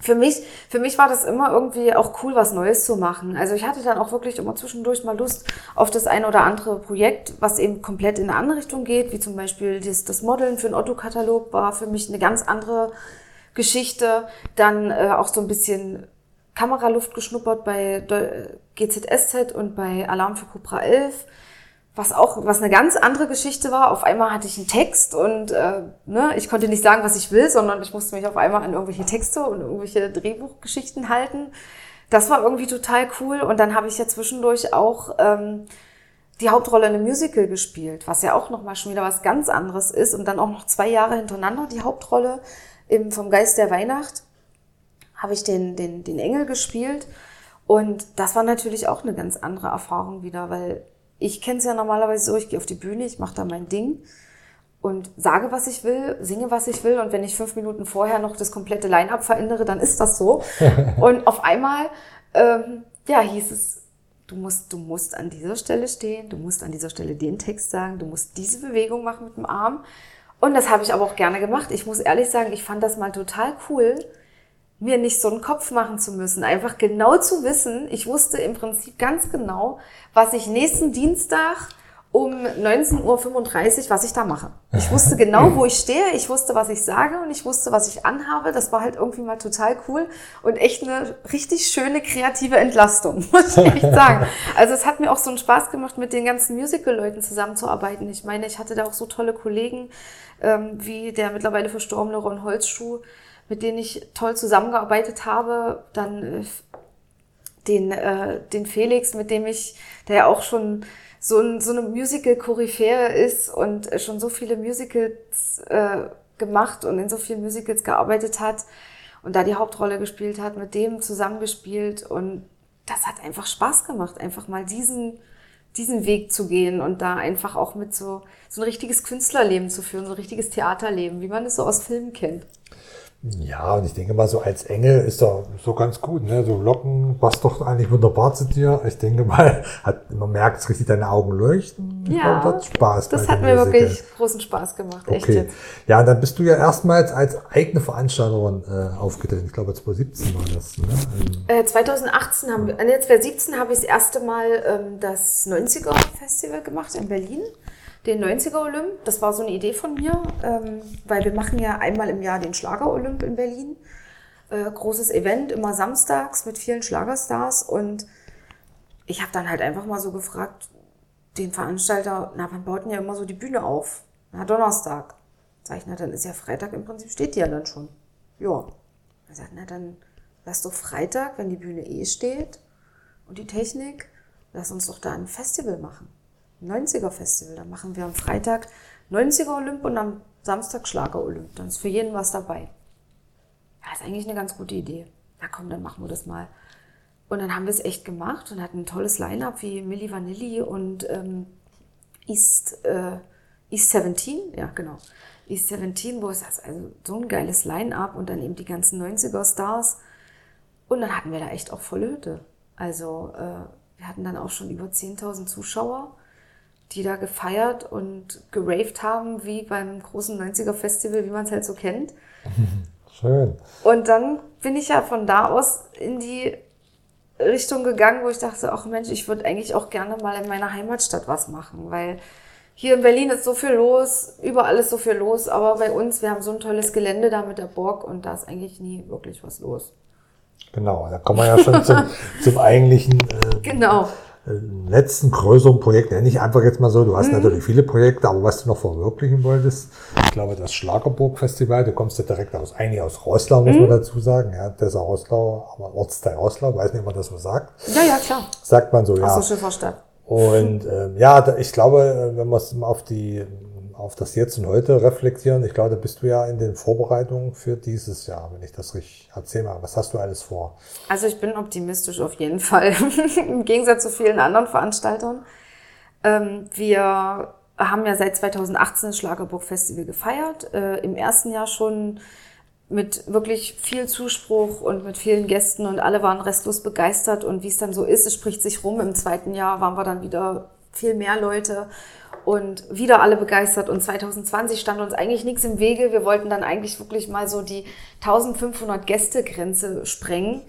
für mich, für mich war das immer irgendwie auch cool, was Neues zu machen. Also ich hatte dann auch wirklich immer zwischendurch mal Lust auf das eine oder andere Projekt, was eben komplett in eine andere Richtung geht, wie zum Beispiel das, das Modeln für den Otto-Katalog war für mich eine ganz andere Geschichte. Dann äh, auch so ein bisschen Kameraluft geschnuppert bei GZSZ und bei Alarm für Cobra 11 was auch, was eine ganz andere Geschichte war. Auf einmal hatte ich einen Text und äh, ne, ich konnte nicht sagen, was ich will, sondern ich musste mich auf einmal an irgendwelche Texte und irgendwelche Drehbuchgeschichten halten. das war irgendwie total cool. Und dann habe ich ja zwischendurch auch ähm, die Hauptrolle in einem Musical gespielt, was ja auch nochmal schon wieder was ganz anderes ist. Und dann auch noch zwei Jahre hintereinander die Hauptrolle im Vom Geist der Weihnacht habe ich den, den, den Engel gespielt. Und das war natürlich auch eine ganz andere Erfahrung wieder, weil ich kenne es ja normalerweise so, ich gehe auf die Bühne, ich mache da mein Ding und sage, was ich will, singe, was ich will. Und wenn ich fünf Minuten vorher noch das komplette Line-up verändere, dann ist das so. <laughs> und auf einmal, ähm, ja, hieß es, du musst, du musst an dieser Stelle stehen, du musst an dieser Stelle den Text sagen, du musst diese Bewegung machen mit dem Arm. Und das habe ich aber auch gerne gemacht. Ich muss ehrlich sagen, ich fand das mal total cool, mir nicht so einen Kopf machen zu müssen. Einfach genau zu wissen, ich wusste im Prinzip ganz genau, was ich nächsten Dienstag um 19.35 Uhr, was ich da mache. Ich wusste genau, wo ich stehe, ich wusste, was ich sage und ich wusste, was ich anhabe. Das war halt irgendwie mal total cool und echt eine richtig schöne kreative Entlastung, <laughs> muss ich echt sagen. Also es hat mir auch so einen Spaß gemacht, mit den ganzen Musical-Leuten zusammenzuarbeiten. Ich meine, ich hatte da auch so tolle Kollegen, ähm, wie der mittlerweile verstorbene Ron Holzschuh, mit denen ich toll zusammengearbeitet habe. Dann äh, den, äh, den Felix, mit dem ich, der ja auch schon so, ein, so eine Musical-Koryphäe ist und schon so viele Musicals äh, gemacht und in so vielen Musicals gearbeitet hat und da die Hauptrolle gespielt hat, mit dem zusammengespielt und das hat einfach Spaß gemacht, einfach mal diesen, diesen Weg zu gehen und da einfach auch mit so, so ein richtiges Künstlerleben zu führen, so ein richtiges Theaterleben, wie man es so aus Filmen kennt. Ja, und ich denke mal, so als Engel ist doch so ganz gut, ne? So Locken passt doch eigentlich wunderbar zu dir. Ich denke mal, <laughs> hat, man merkt es richtig, deine Augen leuchten. Ja, das hat Spaß. Das hat mir wirklich großen Spaß gemacht, echt okay. jetzt. Ja, und dann bist du ja erstmals als eigene Veranstalterin äh, aufgetreten. Ich glaube, 2017 war das, ne? Äh, 2018 haben wir, äh, 2017 habe ich das erste Mal ähm, das 90er Festival gemacht in Berlin den 90er Olymp. Das war so eine Idee von mir, ähm, weil wir machen ja einmal im Jahr den Schlager Olymp in Berlin. Äh, großes Event, immer samstags mit vielen Schlagerstars. Und ich habe dann halt einfach mal so gefragt, den Veranstalter, na, wann baut denn ja immer so die Bühne auf? Na, Donnerstag. Sag ich, na, dann ist ja Freitag im Prinzip, steht die ja dann schon. Ja. Er sagt, na, dann lass doch Freitag, wenn die Bühne eh steht und die Technik, lass uns doch da ein Festival machen. 90er Festival. Da machen wir am Freitag 90er Olymp und am Samstag Schlager Olymp. Dann ist für jeden was dabei. Ja, ist eigentlich eine ganz gute Idee. Na komm, dann machen wir das mal. Und dann haben wir es echt gemacht und hatten ein tolles Line-Up wie Milli Vanilli und ähm, East, äh, East 17, ja genau. East 17, wo es also so ein geiles Line-Up und dann eben die ganzen 90er Stars. Und dann hatten wir da echt auch volle Hütte. Also äh, wir hatten dann auch schon über 10.000 Zuschauer die da gefeiert und geraved haben, wie beim großen 90er Festival, wie man es halt so kennt. <laughs> Schön. Und dann bin ich ja von da aus in die Richtung gegangen, wo ich dachte, ach Mensch, ich würde eigentlich auch gerne mal in meiner Heimatstadt was machen, weil hier in Berlin ist so viel los, überall ist so viel los, aber bei uns, wir haben so ein tolles Gelände da mit der Burg und da ist eigentlich nie wirklich was los. Genau, da kommen wir ja schon zum, <laughs> zum eigentlichen äh, genau letzten größeren Projekt, nenne ich einfach jetzt mal so, du hast mhm. natürlich viele Projekte, aber was du noch verwirklichen wolltest, ich glaube das Schlagerburg-Festival, du kommst ja direkt aus, eigentlich aus Rosslau, muss mhm. man dazu sagen, ja, das ist Rosslau, aber Ortsteil Rosslau, weiß nicht, ob man das so sagt. Ja, ja, klar. Sagt man so, ja. Aus der Schifferstadt. Und ähm, ja, ich glaube, wenn man es auf die auf das Jetzt und Heute reflektieren. Ich glaube, da bist du ja in den Vorbereitungen für dieses Jahr, wenn ich das richtig erzähle. Was hast du alles vor? Also ich bin optimistisch auf jeden Fall, <laughs> im Gegensatz zu vielen anderen Veranstaltern. Ähm, wir haben ja seit 2018 das Schlagerburg Festival gefeiert. Äh, Im ersten Jahr schon mit wirklich viel Zuspruch und mit vielen Gästen und alle waren restlos begeistert und wie es dann so ist, es spricht sich rum. Im zweiten Jahr waren wir dann wieder viel mehr Leute und wieder alle begeistert. Und 2020 stand uns eigentlich nichts im Wege. Wir wollten dann eigentlich wirklich mal so die 1500 Gäste-Grenze sprengen.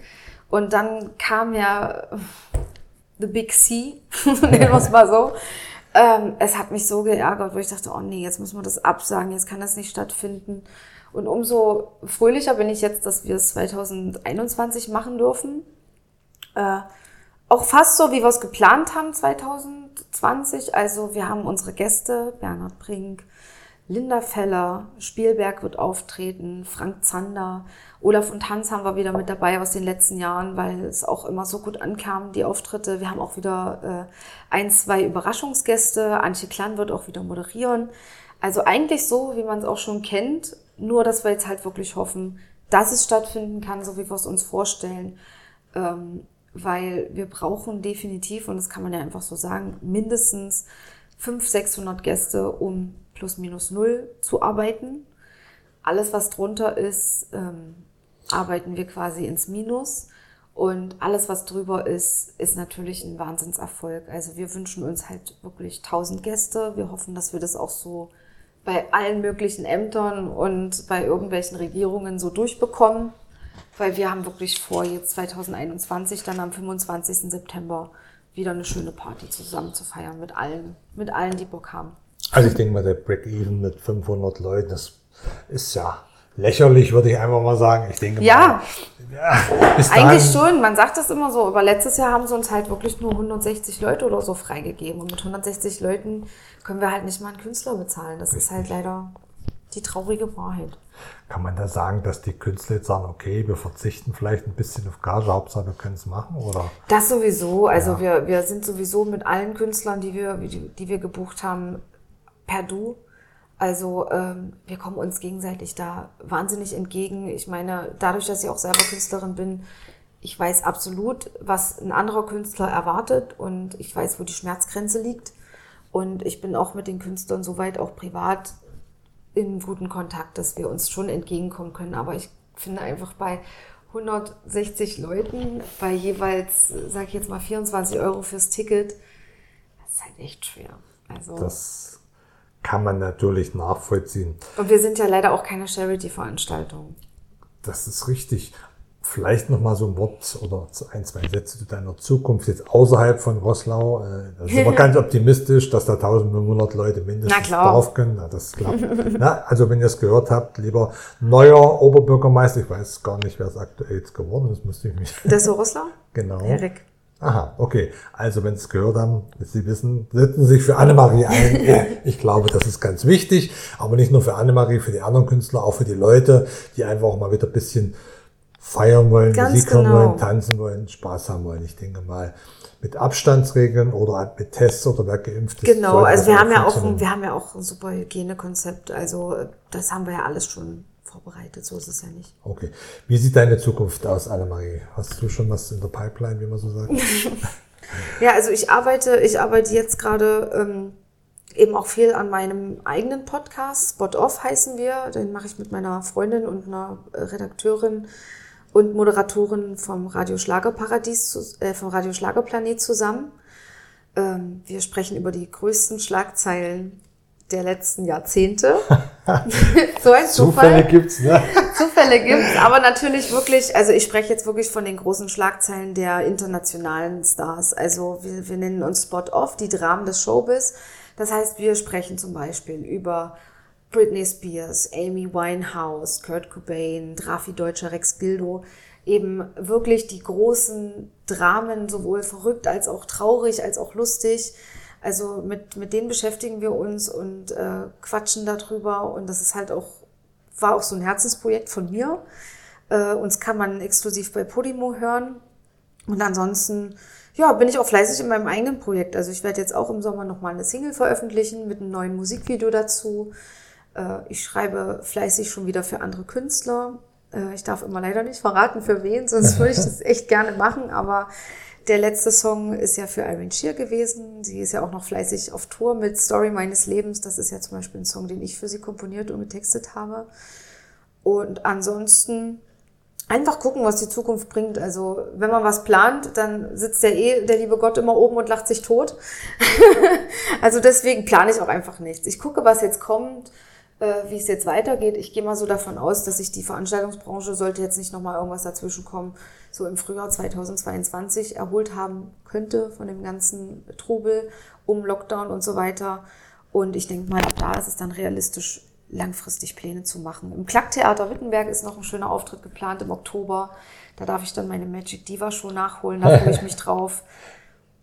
Und dann kam ja The Big C, <laughs> nennen wir es mal so. Ähm, es hat mich so geärgert, wo ich dachte, oh nee, jetzt müssen wir das absagen, jetzt kann das nicht stattfinden. Und umso fröhlicher bin ich jetzt, dass wir es 2021 machen dürfen. Äh, auch fast so, wie wir es geplant haben 2020. Also wir haben unsere Gäste, Bernhard Brink, Linda Feller, Spielberg wird auftreten, Frank Zander, Olaf und Hans haben wir wieder mit dabei aus den letzten Jahren, weil es auch immer so gut ankam, die Auftritte. Wir haben auch wieder äh, ein, zwei Überraschungsgäste. Antje Klan wird auch wieder moderieren. Also eigentlich so, wie man es auch schon kennt, nur dass wir jetzt halt wirklich hoffen, dass es stattfinden kann, so wie wir es uns vorstellen. Ähm, weil wir brauchen definitiv, und das kann man ja einfach so sagen, mindestens 500, 600 Gäste, um plus minus null zu arbeiten. Alles, was drunter ist, ähm, arbeiten wir quasi ins Minus. Und alles, was drüber ist, ist natürlich ein Wahnsinnserfolg. Also wir wünschen uns halt wirklich 1000 Gäste. Wir hoffen, dass wir das auch so bei allen möglichen Ämtern und bei irgendwelchen Regierungen so durchbekommen. Weil wir haben wirklich vor, jetzt 2021, dann am 25. September, wieder eine schöne Party zusammen zu feiern mit allen, mit allen, die Bock haben. Also ich denke mal, der Break-Even mit 500 Leuten, das ist ja lächerlich, würde ich einfach mal sagen. Ich denke ja, mal, ja eigentlich schon. Man sagt das immer so, aber letztes Jahr haben sie uns halt wirklich nur 160 Leute oder so freigegeben. Und mit 160 Leuten können wir halt nicht mal einen Künstler bezahlen. Das ist halt leider die traurige Wahrheit. Kann man da sagen, dass die Künstler jetzt sagen, okay, wir verzichten vielleicht ein bisschen auf Gage, Hauptsache wir können es machen, oder? Das sowieso. Also ja. wir, wir sind sowieso mit allen Künstlern, die wir, die, die wir gebucht haben, per Du. Also ähm, wir kommen uns gegenseitig da wahnsinnig entgegen. Ich meine, dadurch, dass ich auch selber Künstlerin bin, ich weiß absolut, was ein anderer Künstler erwartet und ich weiß, wo die Schmerzgrenze liegt. Und ich bin auch mit den Künstlern soweit auch privat in guten Kontakt, dass wir uns schon entgegenkommen können. Aber ich finde einfach bei 160 Leuten, bei jeweils, sag ich jetzt mal, 24 Euro fürs Ticket, das ist halt echt schwer. Also das kann man natürlich nachvollziehen. Und wir sind ja leider auch keine Charity-Veranstaltung. Das ist richtig. Vielleicht noch mal so ein Wort oder ein, zwei Sätze zu deiner Zukunft jetzt außerhalb von Roslau. Äh, da sind wir <laughs> ganz optimistisch, dass da 1500 Leute mindestens drauf können. Na, das klappt. <laughs> Na, also wenn ihr es gehört habt, lieber neuer Oberbürgermeister, ich weiß gar nicht, wer es aktuell jetzt geworden ist, müsste ich mich. <laughs> Der ist Roslau? Genau. Erik. Aha, okay. Also wenn Sie es gehört haben, Sie wissen, setzen Sie sich für Annemarie ein. ich glaube, das ist ganz wichtig. Aber nicht nur für Annemarie, für die anderen Künstler, auch für die Leute, die einfach auch mal wieder ein bisschen feiern wollen, Ganz Musik hören genau. wollen, tanzen wollen, Spaß haben wollen. Ich denke mal, mit Abstandsregeln oder mit Tests oder wer geimpft ist. Genau, also wir haben ja auch, ein, wir haben ja auch ein super Hygienekonzept. Also das haben wir ja alles schon vorbereitet. So ist es ja nicht. Okay. Wie sieht deine Zukunft aus, Annemarie? Hast du schon was in der Pipeline, wie man so sagt? <laughs> ja, also ich arbeite, ich arbeite jetzt gerade ähm, eben auch viel an meinem eigenen Podcast. Spot Off heißen wir. Den mache ich mit meiner Freundin und einer Redakteurin und Moderatorin vom Radio Schlagerparadies, äh, vom Radio Schlagerplanet zusammen. Ähm, wir sprechen über die größten Schlagzeilen der letzten Jahrzehnte. <laughs> so ein Zufall. Zufälle gibt's, ne? Zufälle gibt's, aber natürlich wirklich, also ich spreche jetzt wirklich von den großen Schlagzeilen der internationalen Stars. Also wir, wir nennen uns Spot Off, die Dramen des Showbiz. Das heißt, wir sprechen zum Beispiel über Britney Spears, Amy Winehouse, Kurt Cobain, Drafi Deutscher, Rex Gildo, eben wirklich die großen Dramen, sowohl verrückt als auch traurig, als auch lustig. Also mit, mit denen beschäftigen wir uns und äh, quatschen darüber. Und das ist halt auch, war auch so ein Herzensprojekt von mir. Äh, uns kann man exklusiv bei Podimo hören. Und ansonsten, ja, bin ich auch fleißig in meinem eigenen Projekt. Also ich werde jetzt auch im Sommer nochmal eine Single veröffentlichen mit einem neuen Musikvideo dazu. Äh, ich schreibe fleißig schon wieder für andere Künstler. Äh, ich darf immer leider nicht verraten, für wen, sonst würde ich das <laughs> echt gerne machen. Aber der letzte Song ist ja für Irene Shear gewesen. Sie ist ja auch noch fleißig auf Tour mit Story meines Lebens. Das ist ja zum Beispiel ein Song, den ich für sie komponiert und getextet habe. Und ansonsten einfach gucken, was die Zukunft bringt. Also wenn man was plant, dann sitzt ja eh der liebe Gott immer oben und lacht sich tot. <laughs> also deswegen plane ich auch einfach nichts. Ich gucke, was jetzt kommt wie es jetzt weitergeht. Ich gehe mal so davon aus, dass sich die Veranstaltungsbranche, sollte jetzt nicht nochmal irgendwas dazwischen kommen, so im Frühjahr 2022 erholt haben könnte von dem ganzen Trubel um Lockdown und so weiter. Und ich denke mal, ab da ist es dann realistisch, langfristig Pläne zu machen. Im Klacktheater Wittenberg ist noch ein schöner Auftritt geplant im Oktober. Da darf ich dann meine Magic Diva Show nachholen, da freue ich mich drauf.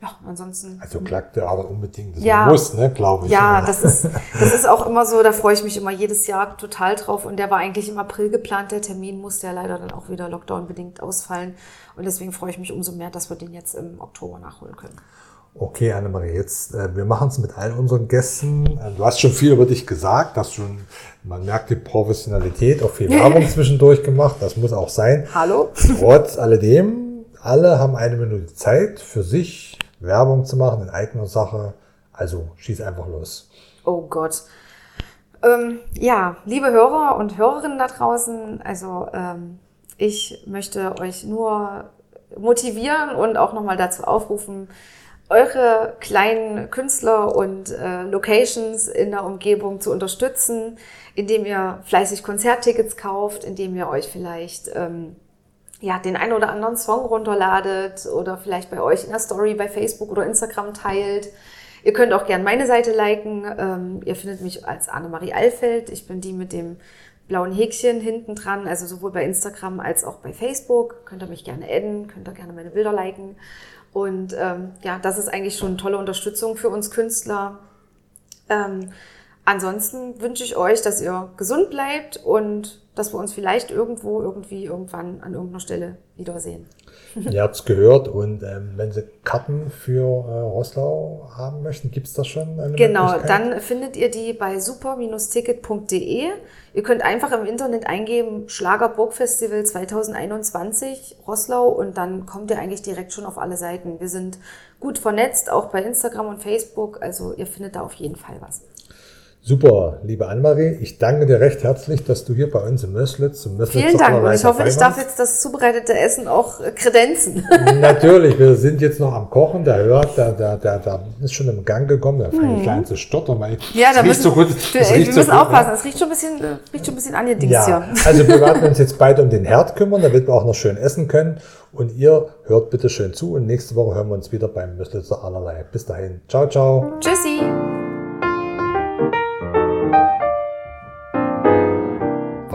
Ja, ansonsten. Also Glatte aber unbedingt. Das Ja. muss, ne, glaube ich. Ja, das ist, das ist auch immer so, da freue ich mich immer jedes Jahr total drauf. Und der war eigentlich im April geplant, der Termin musste ja leider dann auch wieder Lockdown-bedingt ausfallen. Und deswegen freue ich mich umso mehr, dass wir den jetzt im Oktober nachholen können. Okay, Annemarie, jetzt, äh, wir machen es mit allen unseren Gästen. Äh, Du hast schon viel über dich gesagt, hast schon, man merkt die Professionalität, auch viel <laughs> Werbung zwischendurch gemacht, das muss auch sein. Hallo? Trotz alledem, alle haben eine Minute Zeit für sich Werbung zu machen in eigener Sache. Also schieß einfach los. Oh Gott. Ähm, ja, liebe Hörer und Hörerinnen da draußen, also ähm, ich möchte euch nur motivieren und auch nochmal dazu aufrufen, eure kleinen Künstler und äh, Locations in der Umgebung zu unterstützen, indem ihr fleißig Konzerttickets kauft, indem ihr euch vielleicht ähm, ja, den einen oder anderen Song runterladet oder vielleicht bei euch in der Story bei Facebook oder Instagram teilt. Ihr könnt auch gern meine Seite liken. Ähm, ihr findet mich als Annemarie Allfeld. Ich bin die mit dem blauen Häkchen hinten dran, also sowohl bei Instagram als auch bei Facebook. Könnt ihr mich gerne adden, könnt ihr gerne meine Bilder liken. Und ähm, ja, das ist eigentlich schon eine tolle Unterstützung für uns Künstler. Ähm, ansonsten wünsche ich euch, dass ihr gesund bleibt und dass wir uns vielleicht irgendwo, irgendwie, irgendwann an irgendeiner Stelle wiedersehen. <laughs> Ihr habt es gehört und ähm, wenn Sie Karten für äh, Rosslau haben möchten, gibt es das schon? Eine Genau, dann findet ihr die bei super-ticket.de. Ihr könnt einfach im Internet eingeben Schlager Burgfestival 2021 Rosslau und dann kommt ihr eigentlich direkt schon auf alle Seiten. Wir sind gut vernetzt, auch bei Instagram und Facebook, also ihr findet da auf jeden Fall was. Super, liebe Annemarie, ich danke dir recht herzlich, dass du hier bei uns im Möslitz zum Möslitz Vielen Dank und ich hoffe, ich darf jetzt das zubereitete Essen auch äh, kredenzen. <laughs> Natürlich, wir sind jetzt noch am Kochen, der hört, der, der, der, der ist schon im Gang gekommen, der fängt klein an zu stottern. weil. Ja, da müssen, so gut. es wir riecht so müssen gut, aufpassen, ne? es riecht schon ein bisschen, äh, riecht schon ein bisschen angedingst Ja, hier. <laughs> also wir werden uns <laughs> jetzt beide um den Herd kümmern, damit wir auch noch schön essen können. Und ihr hört bitte schön zu und nächste Woche hören wir uns wieder beim Möslitzer allerlei. Bis dahin, ciao, ciao. Tschüssi!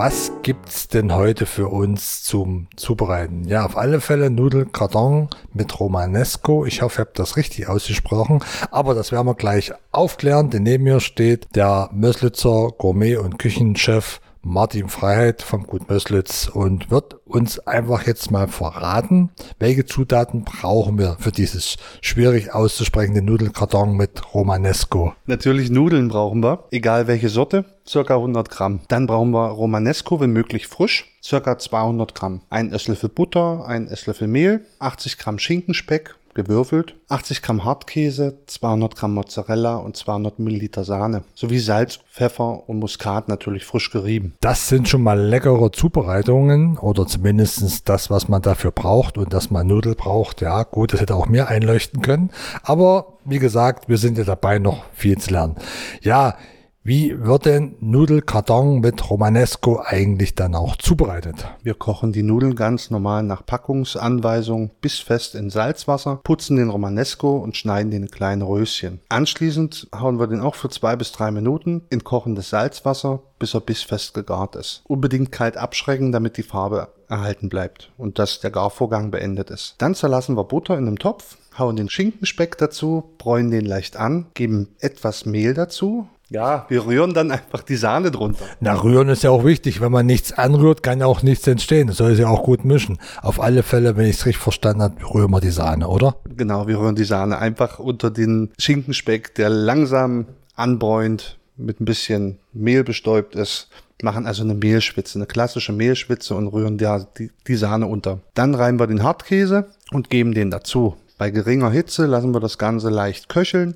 Was gibt's denn heute für uns zum Zubereiten? Ja, auf alle Fälle Nudelkarton mit Romanesco. Ich hoffe, ihr habt das richtig ausgesprochen. Aber das werden wir gleich aufklären, denn neben mir steht der Möslitzer Gourmet- und Küchenchef Martin Freiheit vom Gut Möslitz und wird uns einfach jetzt mal verraten, welche Zutaten brauchen wir für dieses schwierig auszusprechende Nudelkarton mit Romanesco. Natürlich Nudeln brauchen wir, egal welche Sorte, circa 100 Gramm. Dann brauchen wir Romanesco, wenn möglich frisch, circa 200 Gramm. Ein Esslöffel Butter, ein Esslöffel Mehl, 80 Gramm Schinkenspeck, gewürfelt, 80 Gramm Hartkäse, 200 Gramm Mozzarella und 200 Milliliter Sahne, sowie Salz, Pfeffer und Muskat natürlich frisch gerieben. Das sind schon mal leckere Zubereitungen oder zumindestens das, was man dafür braucht und dass man Nudel braucht. Ja, gut, das hätte auch mir einleuchten können. Aber wie gesagt, wir sind ja dabei, noch viel zu lernen. Ja, wie wird denn Nudelkarton mit Romanesco eigentlich dann auch zubereitet? Wir kochen die Nudeln ganz normal nach Packungsanweisung bis fest in Salzwasser, putzen den Romanesco und schneiden den in kleine Röschen. Anschließend hauen wir den auch für zwei bis drei Minuten in kochendes Salzwasser, bis er bissfest gegart ist. Unbedingt kalt abschrecken, damit die Farbe erhalten bleibt und dass der Garvorgang beendet ist. Dann zerlassen wir Butter in einem Topf, hauen den Schinkenspeck dazu, bräunen den leicht an, geben etwas Mehl dazu. Ja, wir rühren dann einfach die Sahne drunter. Na, rühren ist ja auch wichtig. Wenn man nichts anrührt, kann ja auch nichts entstehen. Das soll es ja auch gut mischen. Auf alle Fälle, wenn ich es richtig verstanden habe, rühren wir die Sahne, oder? Genau, wir rühren die Sahne einfach unter den Schinkenspeck, der langsam anbräunt, mit ein bisschen Mehl bestäubt ist. Machen also eine Mehlschwitze, eine klassische Mehlschwitze und rühren die, die Sahne unter. Dann reiben wir den Hartkäse und geben den dazu. Bei geringer Hitze lassen wir das Ganze leicht köcheln.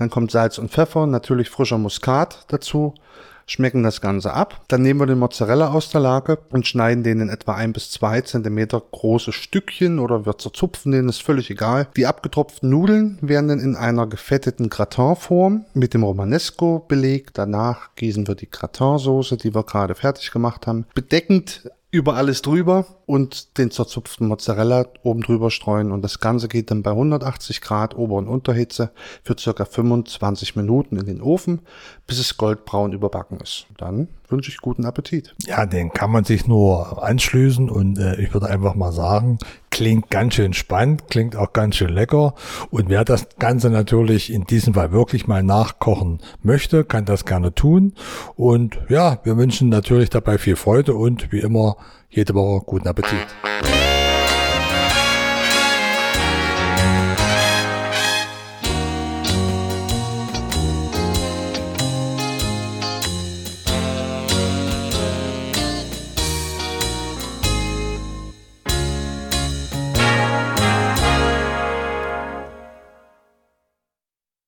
Dann kommt Salz und Pfeffer, natürlich frischer Muskat dazu, schmecken das Ganze ab. Dann nehmen wir den Mozzarella aus der Lage und schneiden den in etwa ein bis zwei Zentimeter große Stückchen oder wir zerzupfen den, ist völlig egal. Die abgetropften Nudeln werden dann in einer gefetteten Gratinform mit dem Romanesco belegt. Danach gießen wir die Gratinsoße, die wir gerade fertig gemacht haben, bedeckend über alles drüber und den zerzupften Mozzarella oben drüber streuen und das Ganze geht dann bei 180 Grad Ober- und Unterhitze für circa 25 Minuten in den Ofen, bis es goldbraun überbacken ist. Dann wünsche ich guten Appetit. Ja, den kann man sich nur anschließen und äh, ich würde einfach mal sagen, Klingt ganz schön spannend, klingt auch ganz schön lecker. Und wer das Ganze natürlich in diesem Fall wirklich mal nachkochen möchte, kann das gerne tun. Und ja, wir wünschen natürlich dabei viel Freude und wie immer jede Woche guten Appetit.